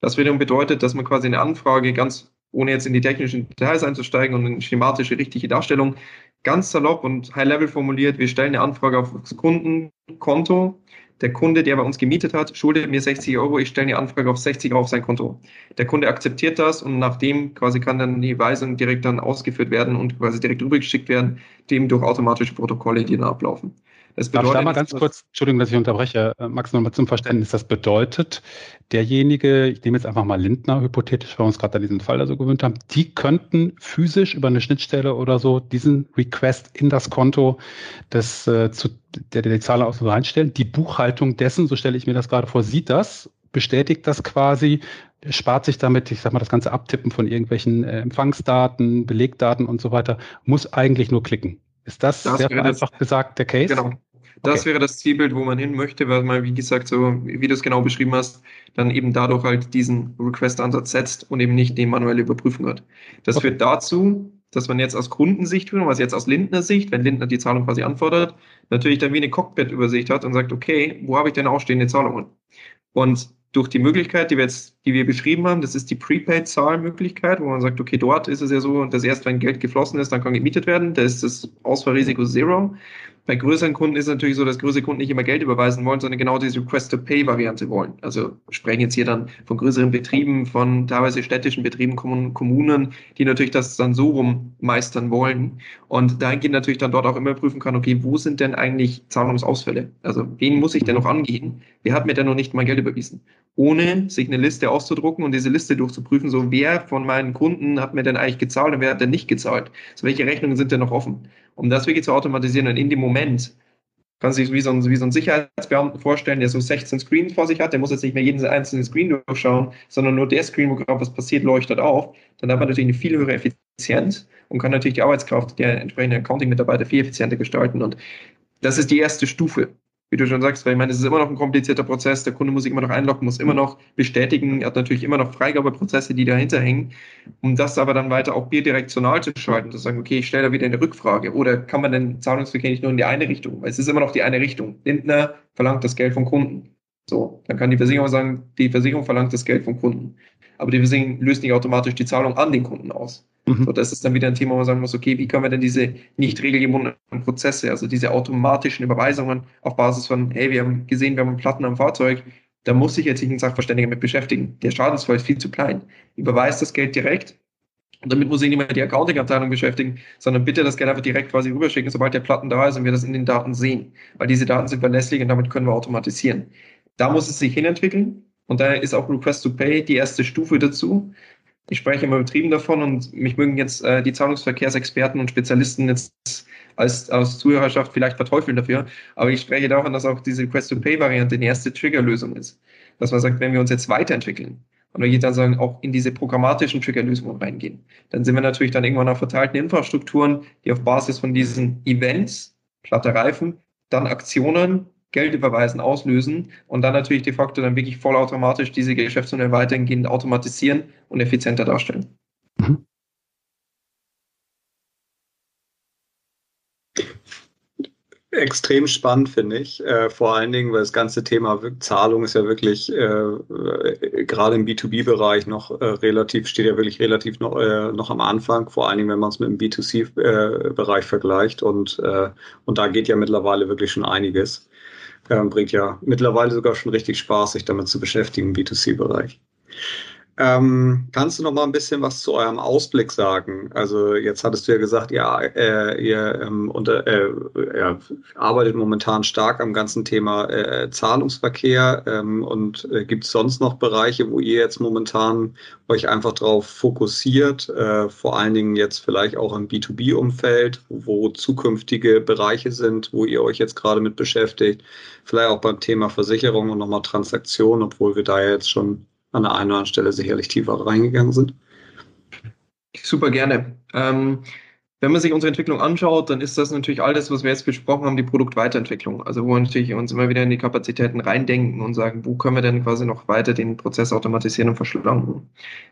Das wiederum bedeutet, dass man quasi eine Anfrage ganz ohne jetzt in die technischen Details einzusteigen und eine schematische, richtige Darstellung, ganz salopp und high-level formuliert, wir stellen eine Anfrage auf das Kundenkonto. Der Kunde, der bei uns gemietet hat, schuldet mir 60 Euro, ich stelle eine Anfrage auf 60 Euro auf sein Konto. Der Kunde akzeptiert das und nachdem quasi kann dann die Weisung direkt dann ausgeführt werden und quasi direkt rübergeschickt werden, dem durch automatische Protokolle, die dann ablaufen. Das bedeutet, Darf ich da mal ganz kurz, Entschuldigung, dass ich unterbreche, äh, Max, nochmal zum Verständnis. Das bedeutet, derjenige, ich nehme jetzt einfach mal Lindner hypothetisch, weil wir uns gerade an diesen Fall da so gewöhnt haben, die könnten physisch über eine Schnittstelle oder so diesen Request in das Konto des, äh, zu, der, der die Zahl aus reinstellen. Die Buchhaltung dessen, so stelle ich mir das gerade vor, sieht das, bestätigt das quasi, spart sich damit, ich sag mal, das ganze Abtippen von irgendwelchen äh, Empfangsdaten, Belegdaten und so weiter, muss eigentlich nur klicken. Ist das, das sehr einfach gesagt der Case? Genau. Das okay. wäre das Zielbild, wo man hin möchte, weil man, wie gesagt, so wie du es genau beschrieben hast, dann eben dadurch halt diesen Request-Ansatz setzt und eben nicht die manuelle Überprüfung hat. Das okay. führt dazu, dass man jetzt aus Kundensicht, was jetzt aus Lindner Sicht, wenn Lindner die Zahlung quasi anfordert, natürlich dann wie eine Cockpit-Übersicht hat und sagt, okay, wo habe ich denn ausstehende Zahlungen? Und durch die Möglichkeit, die wir jetzt, die wir beschrieben haben, das ist die Prepaid-Zahlmöglichkeit, wo man sagt, okay, dort ist es ja so, dass erst wenn Geld geflossen ist, dann kann gemietet werden. Da ist das Ausfallrisiko Zero. Bei größeren Kunden ist es natürlich so, dass größere Kunden nicht immer Geld überweisen wollen, sondern genau diese Request-to-Pay-Variante wollen. Also sprechen jetzt hier dann von größeren Betrieben, von teilweise städtischen Betrieben, Kommunen, die natürlich das dann so rum meistern wollen. Und dahingehend natürlich dann dort auch immer prüfen kann, okay, wo sind denn eigentlich Zahlungsausfälle? Also wen muss ich denn noch angehen? Wer hat mir denn noch nicht mein Geld überwiesen? Ohne sich eine Liste auszudrucken und diese Liste durchzuprüfen, so wer von meinen Kunden hat mir denn eigentlich gezahlt und wer hat denn nicht gezahlt? So welche Rechnungen sind denn noch offen? Um das wirklich zu automatisieren und in dem Moment kann sich wie so, ein, wie so ein Sicherheitsbeamten vorstellen, der so 16 Screens vor sich hat, der muss jetzt nicht mehr jeden einzelnen Screen durchschauen, sondern nur der Screen, wo gerade was passiert, leuchtet auf. Dann hat man natürlich eine viel höhere Effizienz und kann natürlich die Arbeitskraft der entsprechenden Accounting-Mitarbeiter viel effizienter gestalten. Und das ist die erste Stufe wie du schon sagst, weil ich meine, es ist immer noch ein komplizierter Prozess, der Kunde muss sich immer noch einloggen, muss immer noch bestätigen, er hat natürlich immer noch Freigabeprozesse, die dahinter hängen, um das aber dann weiter auch bidirektional zu schalten, zu sagen, okay, ich stelle da wieder eine Rückfrage oder kann man den Zahlungsverkehr nicht nur in die eine Richtung, weil es ist immer noch die eine Richtung. Lindner verlangt das Geld vom Kunden. So, dann kann die Versicherung sagen, die Versicherung verlangt das Geld vom Kunden. Aber die Versicherung löst nicht automatisch die Zahlung an den Kunden aus. Mhm. So, das ist dann wieder ein Thema, wo man sagen muss, okay, wie können wir denn diese nicht regelgebundenen Prozesse, also diese automatischen Überweisungen auf Basis von, hey, wir haben gesehen, wir haben Platten am Fahrzeug, da muss sich jetzt nicht ein Sachverständiger mit beschäftigen. Der Schadensfall ist viel zu klein. Überweist das Geld direkt und damit muss sich nicht mehr die Accounting-Abteilung beschäftigen, sondern bitte das Geld einfach direkt quasi rüberschicken, sobald der Platten da ist und wir das in den Daten sehen. Weil diese Daten sind verlässlich und damit können wir automatisieren. Da muss es sich hinentwickeln. Und da ist auch Request to Pay die erste Stufe dazu. Ich spreche immer betrieben davon und mich mögen jetzt äh, die Zahlungsverkehrsexperten und Spezialisten jetzt als, als Zuhörerschaft vielleicht verteufeln dafür. Aber ich spreche davon, dass auch diese Request-to-Pay-Variante die erste Triggerlösung ist. Dass man sagt, wenn wir uns jetzt weiterentwickeln und wir dann sagen, auch in diese programmatischen Triggerlösungen reingehen, dann sind wir natürlich dann irgendwann auf verteilten Infrastrukturen, die auf Basis von diesen Events, platte Reifen, dann Aktionen Geld überweisen, auslösen und dann natürlich de facto dann wirklich vollautomatisch diese Geschäftsmodelle weitergehend automatisieren und effizienter darstellen. Mhm. Extrem spannend, finde ich. Äh, vor allen Dingen, weil das ganze Thema Zahlung ist ja wirklich äh, äh gerade im B2B-Bereich noch äh, relativ, steht ja wirklich relativ noch, äh, noch am Anfang, vor allen Dingen, wenn man es mit dem B2C-Bereich vergleicht. Und, äh, und da geht ja mittlerweile wirklich schon einiges. Bringt ja mittlerweile sogar schon richtig Spaß, sich damit zu beschäftigen im B2C-Bereich. Ähm, kannst du noch mal ein bisschen was zu eurem Ausblick sagen? Also jetzt hattest du ja gesagt, ja, äh, ihr ähm, unter, äh, ja, arbeitet momentan stark am ganzen Thema äh, Zahlungsverkehr ähm, und äh, gibt es sonst noch Bereiche, wo ihr jetzt momentan euch einfach darauf fokussiert, äh, vor allen Dingen jetzt vielleicht auch im B2B-Umfeld, wo zukünftige Bereiche sind, wo ihr euch jetzt gerade mit beschäftigt, vielleicht auch beim Thema Versicherung und nochmal Transaktionen, obwohl wir da jetzt schon an der einen oder anderen Stelle sicherlich tiefer reingegangen sind. Super gerne. Ähm, wenn man sich unsere Entwicklung anschaut, dann ist das natürlich alles, was wir jetzt besprochen haben, die Produktweiterentwicklung. Also wo wir natürlich uns immer wieder in die Kapazitäten reindenken und sagen, wo können wir denn quasi noch weiter den Prozess automatisieren und verschlanken.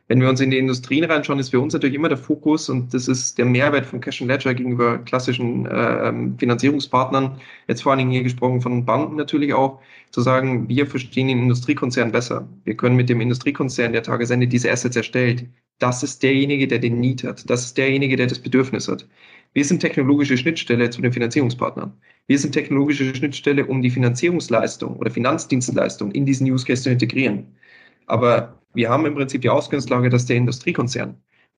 Wenn wir uns in die Industrien reinschauen, ist für uns natürlich immer der Fokus und das ist der Mehrwert von Cash and Ledger gegenüber klassischen äh, Finanzierungspartnern. Jetzt vor allen Dingen hier gesprochen von Banken natürlich auch, zu sagen, wir verstehen den Industriekonzern besser. Wir können mit dem Industriekonzern, der Tagesende diese Assets erstellt, das ist derjenige, der den Need hat. Das ist derjenige, der das Bedürfnis hat. Wir sind technologische Schnittstelle zu den Finanzierungspartnern. Wir sind technologische Schnittstelle, um die Finanzierungsleistung oder Finanzdienstleistung in diesen Use Case zu integrieren. Aber wir haben im Prinzip die Ausgangslage, dass der Industriekonzern,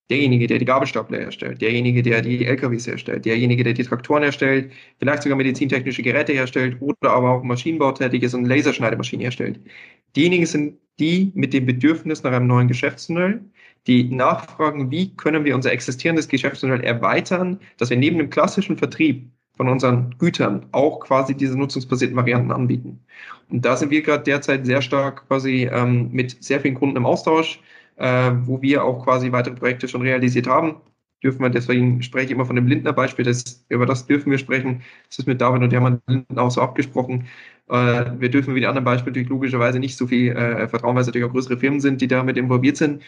derjenige, der die Gabelstapler herstellt, derjenige, der die LKWs herstellt, derjenige, der die Traktoren herstellt, vielleicht sogar medizintechnische Geräte herstellt oder aber auch Maschinenbau tätig ist und Laserschneidemaschinen herstellt. Diejenigen sind die mit dem Bedürfnis nach einem neuen Geschäftsmodell, die nachfragen, wie können wir unser existierendes Geschäftsmodell erweitern, dass wir neben dem klassischen Vertrieb von unseren Gütern auch quasi diese nutzungsbasierten Varianten anbieten. Und da sind wir gerade derzeit sehr stark quasi ähm, mit sehr vielen Kunden im Austausch, äh, wo wir auch quasi weitere Projekte schon realisiert haben. Dürfen wir, deswegen spreche ich immer von dem Lindner Beispiel, das, über das dürfen wir sprechen. Das ist mit David und Hermann Linden auch so abgesprochen. Äh, wir dürfen wie die anderen Beispiele natürlich logischerweise nicht so viel äh, vertrauen, weil es natürlich auch größere Firmen sind, die damit involviert sind.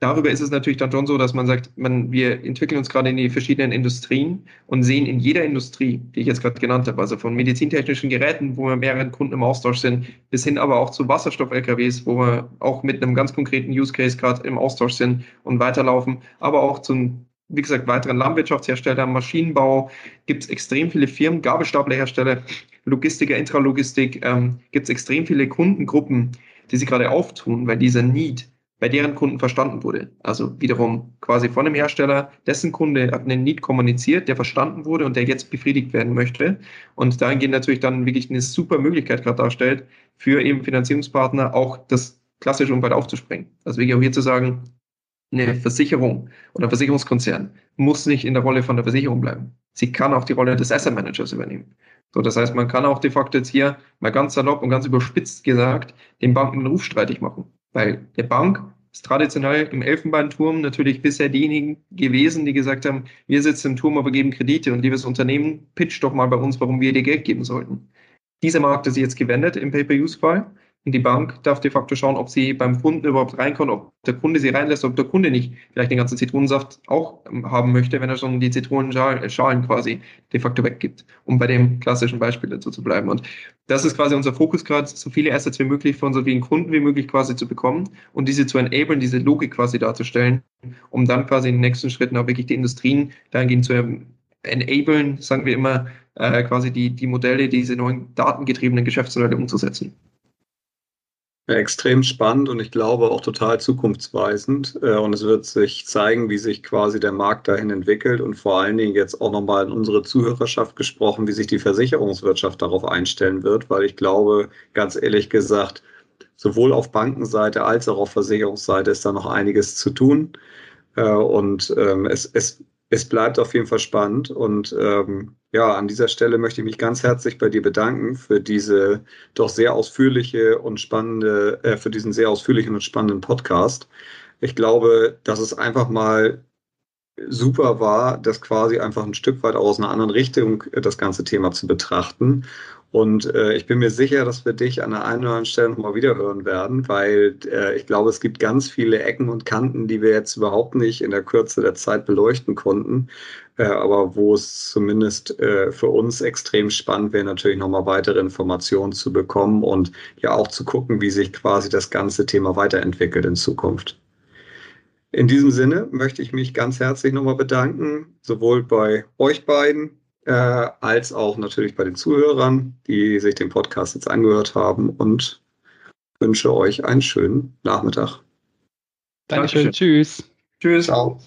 Darüber ist es natürlich dann schon so, dass man sagt, man, wir entwickeln uns gerade in die verschiedenen Industrien und sehen in jeder Industrie, die ich jetzt gerade genannt habe, also von medizintechnischen Geräten, wo wir mehreren Kunden im Austausch sind, bis hin aber auch zu Wasserstoff-LKWs, wo wir auch mit einem ganz konkreten Use Case gerade im Austausch sind und weiterlaufen, aber auch zum wie gesagt, weiteren Landwirtschaftshersteller, Maschinenbau, gibt es extrem viele Firmen, Gabelstaplerhersteller, Logistiker, Intralogistik, ähm, gibt es extrem viele Kundengruppen, die sich gerade auftun, weil dieser Need bei deren Kunden verstanden wurde. Also wiederum quasi von dem Hersteller, dessen Kunde hat einen Need kommuniziert, der verstanden wurde und der jetzt befriedigt werden möchte. Und dahingehend natürlich dann wirklich eine super Möglichkeit gerade darstellt, für eben Finanzierungspartner auch das klassische Umfeld aufzuspringen. Also wirklich auch hier zu sagen, eine Versicherung oder Versicherungskonzern muss nicht in der Rolle von der Versicherung bleiben. Sie kann auch die Rolle des Asset Managers übernehmen. So, das heißt, man kann auch de facto jetzt hier mal ganz salopp und ganz überspitzt gesagt den Banken den Ruf streitig machen. Weil der Bank ist traditionell im Elfenbeinturm natürlich bisher diejenigen gewesen, die gesagt haben, wir sitzen im Turm, aber geben Kredite und liebes Unternehmen, pitch doch mal bei uns, warum wir dir Geld geben sollten. Dieser Markt ist sich jetzt gewendet im Pay-Per-Use-Fall. Und die Bank darf de facto schauen, ob sie beim Kunden überhaupt reinkommt, ob der Kunde sie reinlässt, ob der Kunde nicht vielleicht den ganzen Zitronensaft auch ähm, haben möchte, wenn er schon die Zitronenschalen quasi de facto weggibt, um bei dem klassischen Beispiel dazu zu bleiben. Und das ist quasi unser Fokus gerade, so viele Assets wie möglich von so vielen Kunden wie möglich quasi zu bekommen und diese zu enablen, diese Logik quasi darzustellen, um dann quasi in den nächsten Schritten auch wirklich die Industrien dahingehend zu enablen, sagen wir immer, äh, quasi die, die Modelle, diese neuen datengetriebenen Geschäftsmodelle umzusetzen extrem spannend und ich glaube auch total zukunftsweisend. Äh, und es wird sich zeigen, wie sich quasi der Markt dahin entwickelt und vor allen Dingen jetzt auch nochmal in unsere Zuhörerschaft gesprochen, wie sich die Versicherungswirtschaft darauf einstellen wird, weil ich glaube, ganz ehrlich gesagt, sowohl auf Bankenseite als auch auf Versicherungsseite ist da noch einiges zu tun. Äh, und ähm, es, es es bleibt auf jeden Fall spannend. Und ähm, ja, an dieser Stelle möchte ich mich ganz herzlich bei dir bedanken für diese doch sehr ausführliche und spannende, äh, für diesen sehr ausführlichen und spannenden Podcast. Ich glaube, dass es einfach mal super war, das quasi einfach ein Stück weit aus einer anderen Richtung äh, das ganze Thema zu betrachten. Und äh, ich bin mir sicher, dass wir dich an der einen oder anderen Stelle nochmal wiederhören werden, weil äh, ich glaube, es gibt ganz viele Ecken und Kanten, die wir jetzt überhaupt nicht in der Kürze der Zeit beleuchten konnten. Äh, aber wo es zumindest äh, für uns extrem spannend wäre, natürlich nochmal weitere Informationen zu bekommen und ja auch zu gucken, wie sich quasi das ganze Thema weiterentwickelt in Zukunft. In diesem Sinne möchte ich mich ganz herzlich nochmal bedanken, sowohl bei euch beiden äh, als auch natürlich bei den Zuhörern, die sich den Podcast jetzt angehört haben und wünsche euch einen schönen Nachmittag. Dankeschön. Dankeschön. Tschüss. Tschüss. Ciao.